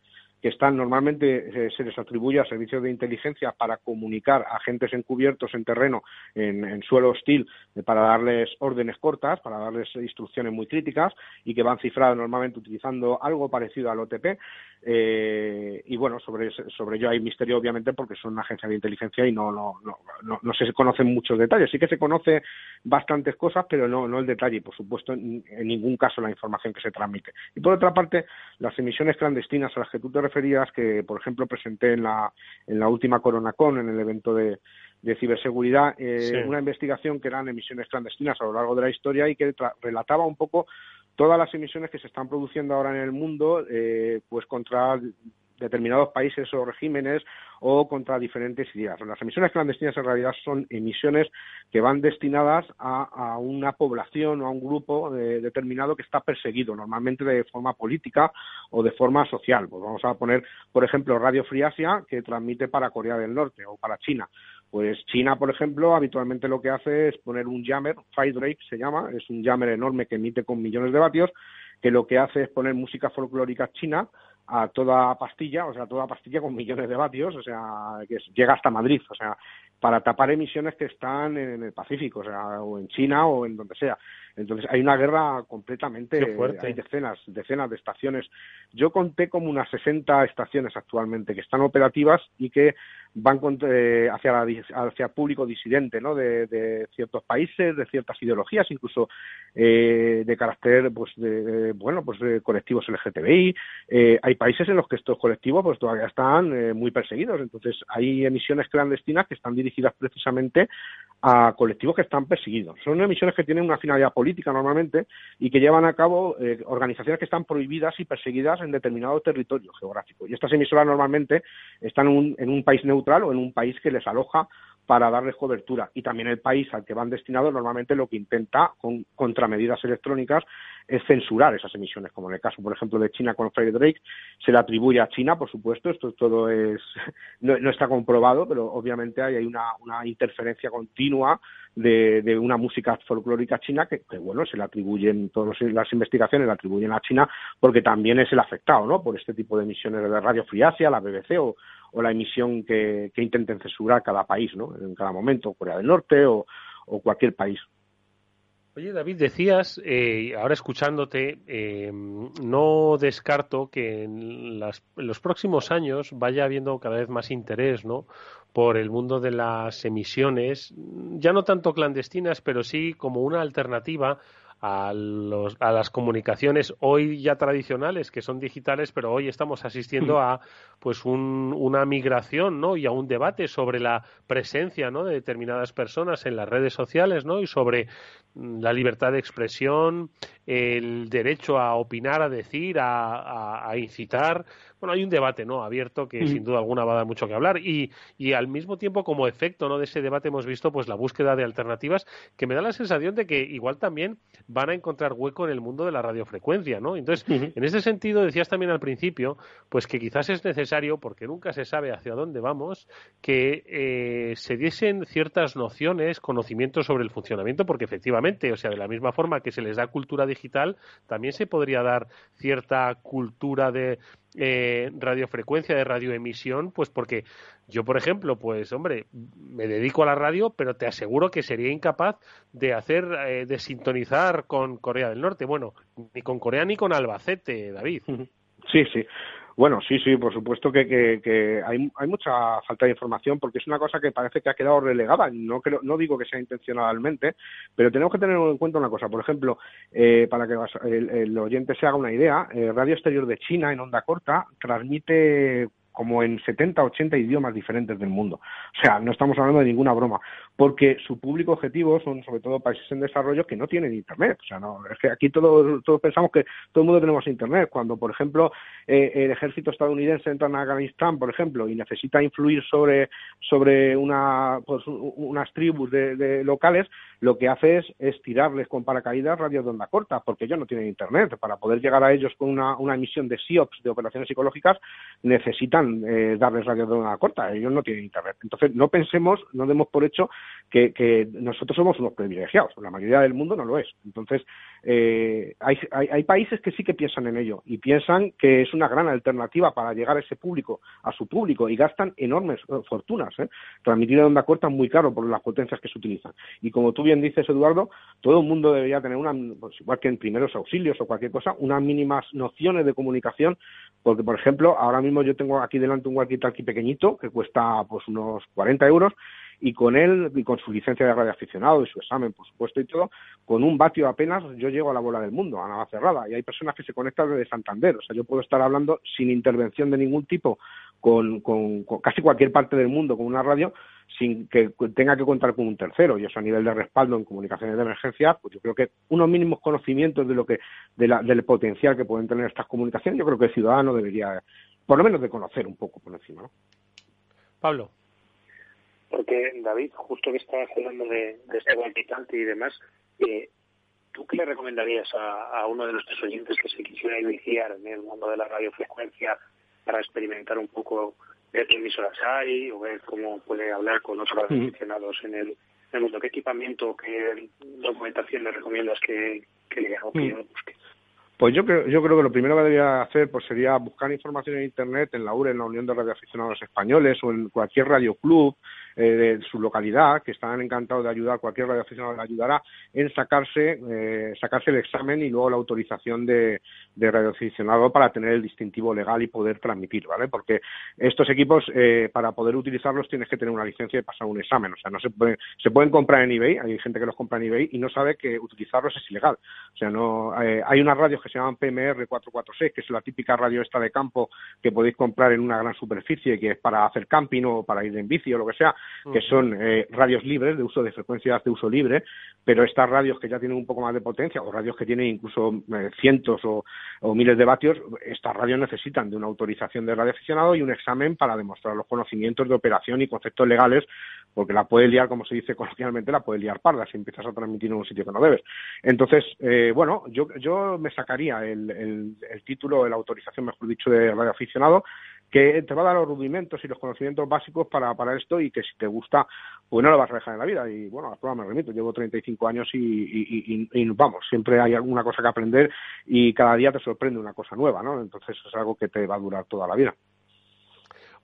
que están normalmente eh, se les atribuye a servicios de inteligencia para comunicar a agentes encubiertos en terreno, en, suelo hostil, eh, para darles órdenes cortas, para darles instrucciones muy críticas y que van cifradas normalmente utilizando algo parecido al OTP. Eh, y bueno, sobre, sobre ello hay misterio obviamente porque son una agencia de inteligencia y no, no, no, no, se conocen muchos detalles. Sí que se conoce bastantes cosas, pero no, no el detalle y por supuesto en, en ningún caso la información que se transmite. Y por otra parte, las emisiones clandestinas a las que tú te que por ejemplo presenté en la, en la última CoronaCon, en el evento de, de ciberseguridad, eh, una investigación que eran emisiones clandestinas a lo largo de la historia y que relataba un poco todas las emisiones que se están produciendo ahora en el mundo, eh, pues contra determinados países o regímenes o contra diferentes ideas. Las emisiones clandestinas en realidad son emisiones que van destinadas a, una población o a un grupo determinado que está perseguido, normalmente de forma política o de forma social. Pues vamos a poner, por ejemplo, Radio Free que transmite para Corea del Norte o para China. Pues China, por ejemplo, habitualmente lo que hace es poner un jammer, Drake se llama, es un jammer enorme que emite con millones de vatios, que lo que hace es poner música folclórica china a toda pastilla, o sea, toda pastilla con millones de vatios, o sea, que llega hasta Madrid, o sea, para tapar emisiones que están en el Pacífico, o sea, o en China o en donde sea. Entonces hay una guerra completamente, hay decenas, decenas de estaciones. Yo conté como unas 60 estaciones actualmente que están operativas y que van eh, hacia, la, hacia público disidente, ¿no? De, ciertos países, de ciertas ideologías, incluso eh, de carácter, pues, de, bueno, pues de colectivos LGTBI. Eh, hay países en los que estos colectivos, pues, todavía están muy perseguidos. Entonces hay emisiones clandestinas que están dirigidas precisamente a colectivos que están perseguidos. Son emisiones que tienen una finalidad política normalmente y que llevan a cabo eh, organizaciones que están prohibidas y perseguidas en determinado territorio geográfico. Y estas emisoras normalmente están en un, país neutral o en un país que les aloja para darles cobertura. Y también el país al que van destinados normalmente lo que intenta con contramedidas electrónicas es censurar esas emisiones, como en el caso, por ejemplo, de China con Drake, se le atribuye a China, por supuesto, esto todo es no, está comprobado, pero obviamente hay, una, una interferencia continua de, una música folclórica china que, bueno, se le atribuyen, todas las investigaciones le atribuyen a China porque también es el afectado, ¿no? Por este tipo de emisiones de Radio Friasia, la BBC o, la emisión que, que intenten censurar cada país, ¿no? En cada momento, Corea del Norte o, cualquier país. Oye, David, decías, eh, ahora escuchándote, eh, no descarto que en, los próximos años vaya habiendo cada vez más interés, ¿no? Por el mundo de las emisiones, ya no tanto clandestinas, pero sí como una alternativa a, los, a las comunicaciones hoy ya tradicionales, que son digitales, pero hoy estamos asistiendo a pues un, una migración ¿no? y a un debate sobre la presencia ¿no? de determinadas personas en las redes sociales ¿no? y sobre mm, la libertad de expresión, el derecho a opinar, a decir, a, a, incitar. Bueno, hay un debate no abierto que sin duda alguna va a dar mucho que hablar y, y al mismo tiempo como efecto ¿no? de ese debate hemos visto pues la búsqueda de alternativas que me da la sensación de que igual también van a encontrar hueco en el mundo de la radiofrecuencia, ¿no? Entonces, en ese sentido decías también al principio pues que quizás es necesario porque nunca se sabe hacia dónde vamos que eh, se diesen ciertas nociones, conocimientos sobre el funcionamiento porque efectivamente, o sea, de la misma forma que se les da cultura digital, también se podría dar cierta cultura de eh, radiofrecuencia, de radioemisión, pues porque yo, por ejemplo, pues hombre, me dedico a la radio, pero te aseguro que sería incapaz de hacer, eh, de sintonizar con Corea del Norte. Bueno, ni con Corea ni con Albacete, David. Sí, sí. Bueno, sí, sí, por supuesto que, que, hay, hay, mucha falta de información porque es una cosa que parece que ha quedado relegada. No, creo, no digo que sea intencionalmente, pero tenemos que tener en cuenta una cosa. Por ejemplo, eh, para que el, oyente se haga una idea, eh, Radio Exterior de China en onda corta transmite como en 70, 80 idiomas diferentes del mundo. O sea, no estamos hablando de ninguna broma, porque su público objetivo son sobre todo países en desarrollo que no tienen Internet. O sea, no, es que aquí todos, todos pensamos que todo el mundo tenemos Internet. Cuando, por ejemplo, eh, el ejército estadounidense entra en Afganistán, por ejemplo, y necesita influir sobre, sobre una, pues, unas tribus de, locales, lo que hace es, es tirarles con paracaídas radios de onda corta, porque ellos no tienen Internet. Para poder llegar a ellos con una, una emisión de SIOPS, de operaciones psicológicas, necesitan eh, darles radio de una corta, ellos no tienen internet. Entonces, no pensemos, no demos por hecho que, nosotros somos unos privilegiados, la mayoría del mundo no lo es. Entonces, eh, hay, hay, países que sí que piensan en ello y piensan que es una gran alternativa para llegar a ese público, a su público, y gastan enormes eh, fortunas. ¿eh? Transmitir en onda corta es muy caro por las potencias que se utilizan. Y como tú bien dices, Eduardo, todo el mundo debería tener una, pues igual que en primeros auxilios o cualquier cosa, unas mínimas nociones de comunicación, porque, por ejemplo, ahora mismo yo tengo aquí delante un walkie-talkie pequeñito que cuesta pues unos 40 euros y con él y con su licencia de radioaficionado y su examen, por supuesto, y todo, con un vatio apenas yo llego a la bola del mundo, a nada cerrada. Y hay personas que se conectan desde Santander. O sea, yo puedo estar hablando sin intervención de ningún tipo con, con, casi cualquier parte del mundo con una radio sin que tenga que contar con un tercero. Y eso a nivel de respaldo en comunicaciones de emergencia, pues yo creo que unos mínimos conocimientos de lo que, de la, del potencial que pueden tener estas comunicaciones, yo creo que el ciudadano debería, por lo menos, de conocer un poco por encima. ¿no? Pablo. Porque, David, justo que estabas hablando de, de este walkie y demás, eh, ¿tú qué le recomendarías a, uno de nuestros oyentes que se quisiera iniciar en el mundo de la radiofrecuencia para experimentar un poco ver qué emisoras hay o ver cómo puede hablar con otros aficionados en el, mundo? ¿Qué equipamiento, qué documentación le recomiendas que, que le haga busque? Pues yo creo, yo creo que lo primero que debería hacer pues sería buscar información en Internet en la URE, en la Unión de Radioaficionados Españoles o en cualquier radio club eh, de su localidad, que están encantados de ayudar, cualquier radioaficionado le ayudará en sacarse, eh, sacarse el examen y luego la autorización de, de radioaficionado para tener el distintivo legal y poder transmitir, ¿vale? Porque estos equipos, eh, para poder utilizarlos, tienes que tener una licencia y pasar un examen. O sea, no se pueden, se pueden comprar en eBay, hay gente que los compra en eBay y no sabe que utilizarlos es ilegal. O sea, no, hay unas radios que se llaman PMR 446, que es la típica radio esta de campo que podéis comprar en una gran superficie, que es para hacer camping o para ir en bici o lo que sea, que son eh, radios libres, de uso de frecuencias de uso libre, pero estas radios que ya tienen un poco más de potencia, o radios que tienen incluso eh, cientos o, miles de vatios, estas radios necesitan de una autorización de radioaficionado y un examen para demostrar los conocimientos de operación y conceptos legales, porque la puede liar, como se dice coloquialmente, la puede liar parda si empiezas a transmitir en un sitio que no debes. Entonces, eh, bueno, yo, yo me sacaría el, el, el título, la autorización, mejor dicho, de radioaficionado, que te va a dar los rudimentos y los conocimientos básicos para, para esto y que si te gusta, pues no lo vas a dejar en la vida. Y bueno, a la prueba me remito, llevo 35 años y, y, y, vamos, siempre hay alguna cosa que aprender y cada día te sorprende una cosa nueva, ¿no? Entonces es algo que te va a durar toda la vida.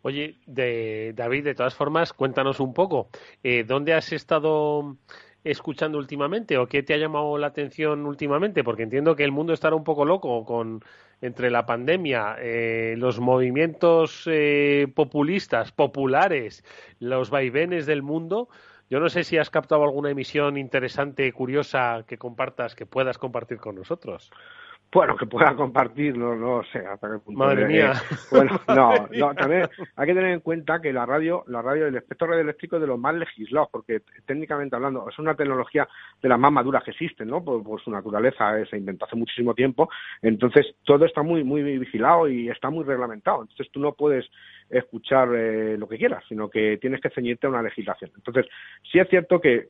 Oye, de, David, de todas formas, cuéntanos un poco, eh, ¿dónde has estado escuchando últimamente o qué te ha llamado la atención últimamente? Porque entiendo que el mundo estará un poco loco con entre la pandemia, eh, los movimientos eh, populistas, populares, los vaivenes del mundo. Yo no sé si has captado alguna emisión interesante, curiosa, que compartas, que puedas compartir con nosotros bueno, que pueda compartir, no, no sé hasta qué punto. Madre mía. bueno, no, no, también hay que tener en cuenta que la radio, la radio, el espectro radioeléctrico es de los más legislados, porque técnicamente hablando es una tecnología de las más maduras que existen, ¿no? Por, su naturaleza, eh, se inventó hace muchísimo tiempo, entonces todo está muy, muy vigilado y está muy reglamentado, entonces tú no puedes escuchar eh, lo que quieras, sino que tienes que ceñirte a una legislación. Entonces, sí es cierto que,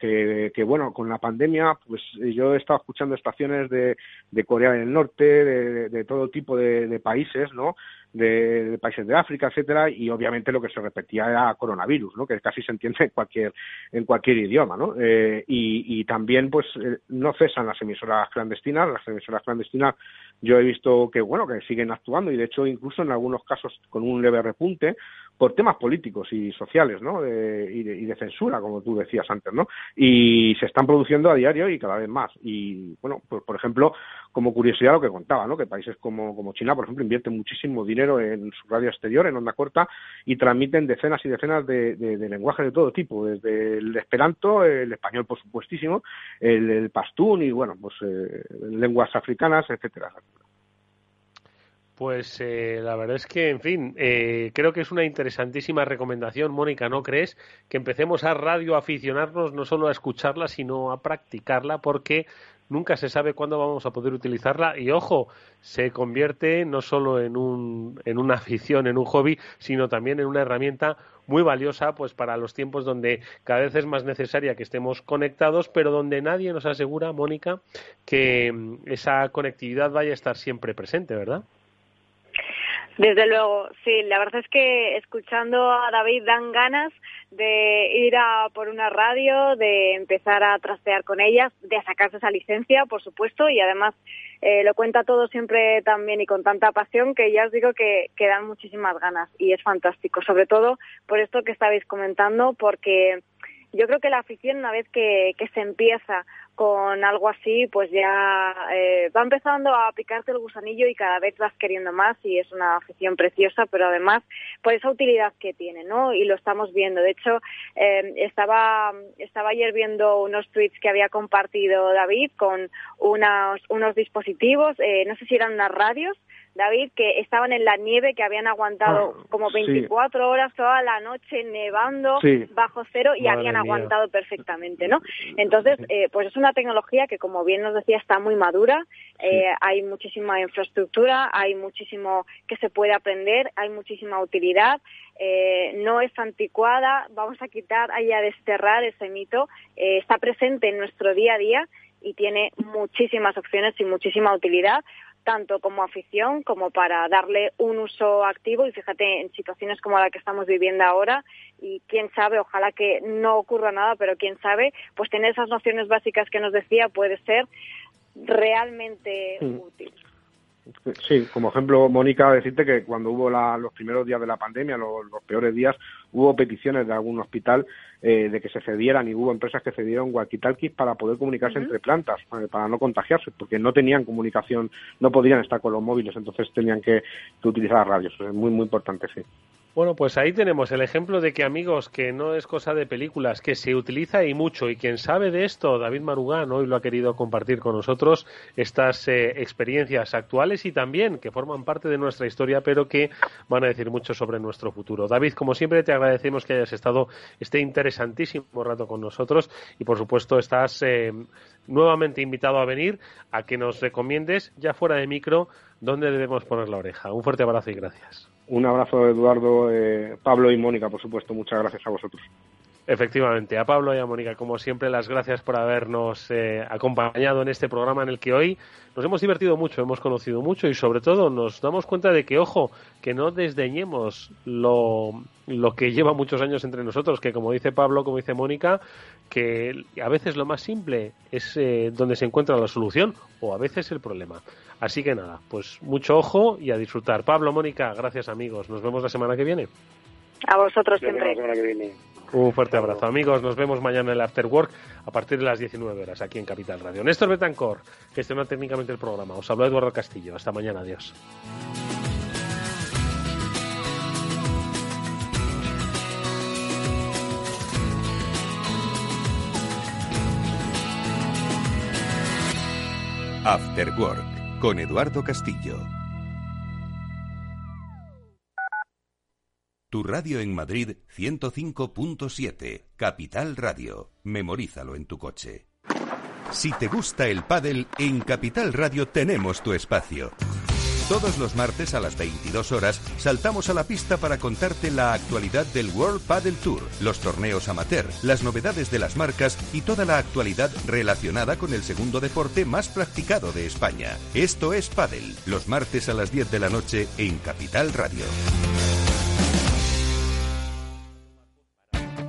que, bueno, con la pandemia, pues yo he estado escuchando estaciones de, de Corea del Norte, de, de todo tipo de, de países, ¿no? de, países de África, etcétera, y obviamente lo que se repetía era coronavirus, ¿no? Que casi se entiende en cualquier en cualquier idioma, ¿no? Eh, y, y, también, pues, eh, no cesan las emisoras clandestinas, las emisoras clandestinas yo he visto que, bueno, que siguen actuando y de hecho incluso en algunos casos con un leve repunte por temas políticos y sociales, ¿no? De, y, de, censura, como tú decías antes, ¿no? Y se están produciendo a diario y cada vez más. Y, bueno, pues, por ejemplo, como curiosidad lo que contaba, ¿no? Que países como, como China, por ejemplo, invierten muchísimo dinero en su radio exterior, en onda corta, y transmiten decenas y decenas de, de, lenguajes de todo tipo, desde el esperanto, el español, por supuestísimo, el, el pastún y, bueno, pues eh, lenguas africanas, etcétera. Pues eh, la verdad es que, en fin, eh, creo que es una interesantísima recomendación, Mónica, ¿no crees? Que empecemos a radioaficionarnos no solo a escucharla, sino a practicarla, porque nunca se sabe cuándo vamos a poder utilizarla y, ojo, se convierte no solo en, un, en una afición, en un hobby, sino también en una herramienta muy valiosa pues para los tiempos donde cada vez es más necesaria que estemos conectados, pero donde nadie nos asegura, Mónica, que mm, esa conectividad vaya a estar siempre presente, ¿verdad? Desde luego, sí, la verdad es que escuchando a David dan ganas de ir a por una radio, de empezar a trastear con ellas, de sacarse esa licencia, por supuesto, y además eh, lo cuenta todo siempre tan bien y con tanta pasión que ya os digo que, dan muchísimas ganas y es fantástico, sobre todo por esto que estabais comentando, porque yo creo que la afición una vez que, que se empieza con algo así, pues ya eh, va empezando a picarte el gusanillo y cada vez vas queriendo más y es una afición preciosa, pero además por esa utilidad que tiene, ¿no? Y lo estamos viendo. De hecho, eh, estaba, estaba ayer viendo unos tweets que había compartido David con unos, unos dispositivos, eh, no sé si eran unas radios, David, que estaban en la nieve, que habían aguantado ah, como 24 horas toda la noche nevando bajo cero y habían aguantado perfectamente, ¿no? Entonces, eh, pues es una tecnología que, como bien nos decía, está muy madura, eh, hay muchísima infraestructura, hay muchísimo que se puede aprender, hay muchísima utilidad, eh, no es anticuada, vamos a quitar y a desterrar ese mito, está presente en nuestro día a día y tiene muchísimas opciones y muchísima utilidad tanto como afición como para darle un uso activo y fíjate en situaciones como la que estamos viviendo ahora y quién sabe, ojalá que no ocurra nada, pero quién sabe, pues tener esas nociones básicas que nos decía puede ser realmente útil. Sí, como ejemplo, Mónica, decirte que cuando hubo los primeros días de la pandemia, los, peores días, hubo peticiones de algún hospital eh, de que se cedieran y hubo empresas que cedieron walkie-talkies para poder comunicarse entre plantas, eh, para no contagiarse, porque no tenían comunicación, no podían estar con los móviles, entonces tenían que, que utilizar radios. Es muy, muy importante, sí. Bueno, pues ahí tenemos el ejemplo de que, amigos, que no es cosa de películas, que se utiliza y mucho. Y quien sabe de esto, David Marugán, hoy lo ha querido compartir con nosotros, estas eh, experiencias actuales y también que forman parte de nuestra historia, pero que van a decir mucho sobre nuestro futuro. David, como siempre, te agradecemos que hayas estado este interesantísimo rato con nosotros y, por supuesto, estás eh, nuevamente invitado a venir a que nos recomiendes, ya fuera de micro, dónde debemos poner la oreja. Un fuerte abrazo y gracias. Un abrazo, Eduardo, eh, Pablo y Mónica, por supuesto. Muchas gracias a vosotros. Efectivamente, a Pablo y a Mónica, como siempre, las gracias por habernos eh, acompañado en este programa en el que hoy nos hemos divertido mucho, hemos conocido mucho y sobre todo nos damos cuenta de que, ojo, que no desdeñemos lo, lo que lleva muchos años entre nosotros, que como dice Pablo, como dice Mónica, que a veces lo más simple es eh, donde se encuentra la solución o a veces el problema. Así que nada, pues mucho ojo y a disfrutar. Pablo, Mónica, gracias amigos. Nos vemos la semana que viene. A vosotros siempre. Un fuerte abrazo, amigos. Nos vemos mañana en el After Work a partir de las 19 horas aquí en Capital Radio. Néstor Betancor gestiona técnicamente el programa. Os habló Eduardo Castillo. Hasta mañana. Adiós. After Work con Eduardo Castillo Tu radio en Madrid 105.7, Capital Radio. Memorízalo en tu coche. Si te gusta el pádel, en Capital Radio tenemos tu espacio. Todos los martes a las 22 horas saltamos a la pista para contarte la actualidad del World Padel Tour, los torneos amateur, las novedades de las marcas y toda la actualidad relacionada con el segundo deporte más practicado de España. Esto es Padel, los martes a las 10 de la noche en Capital Radio.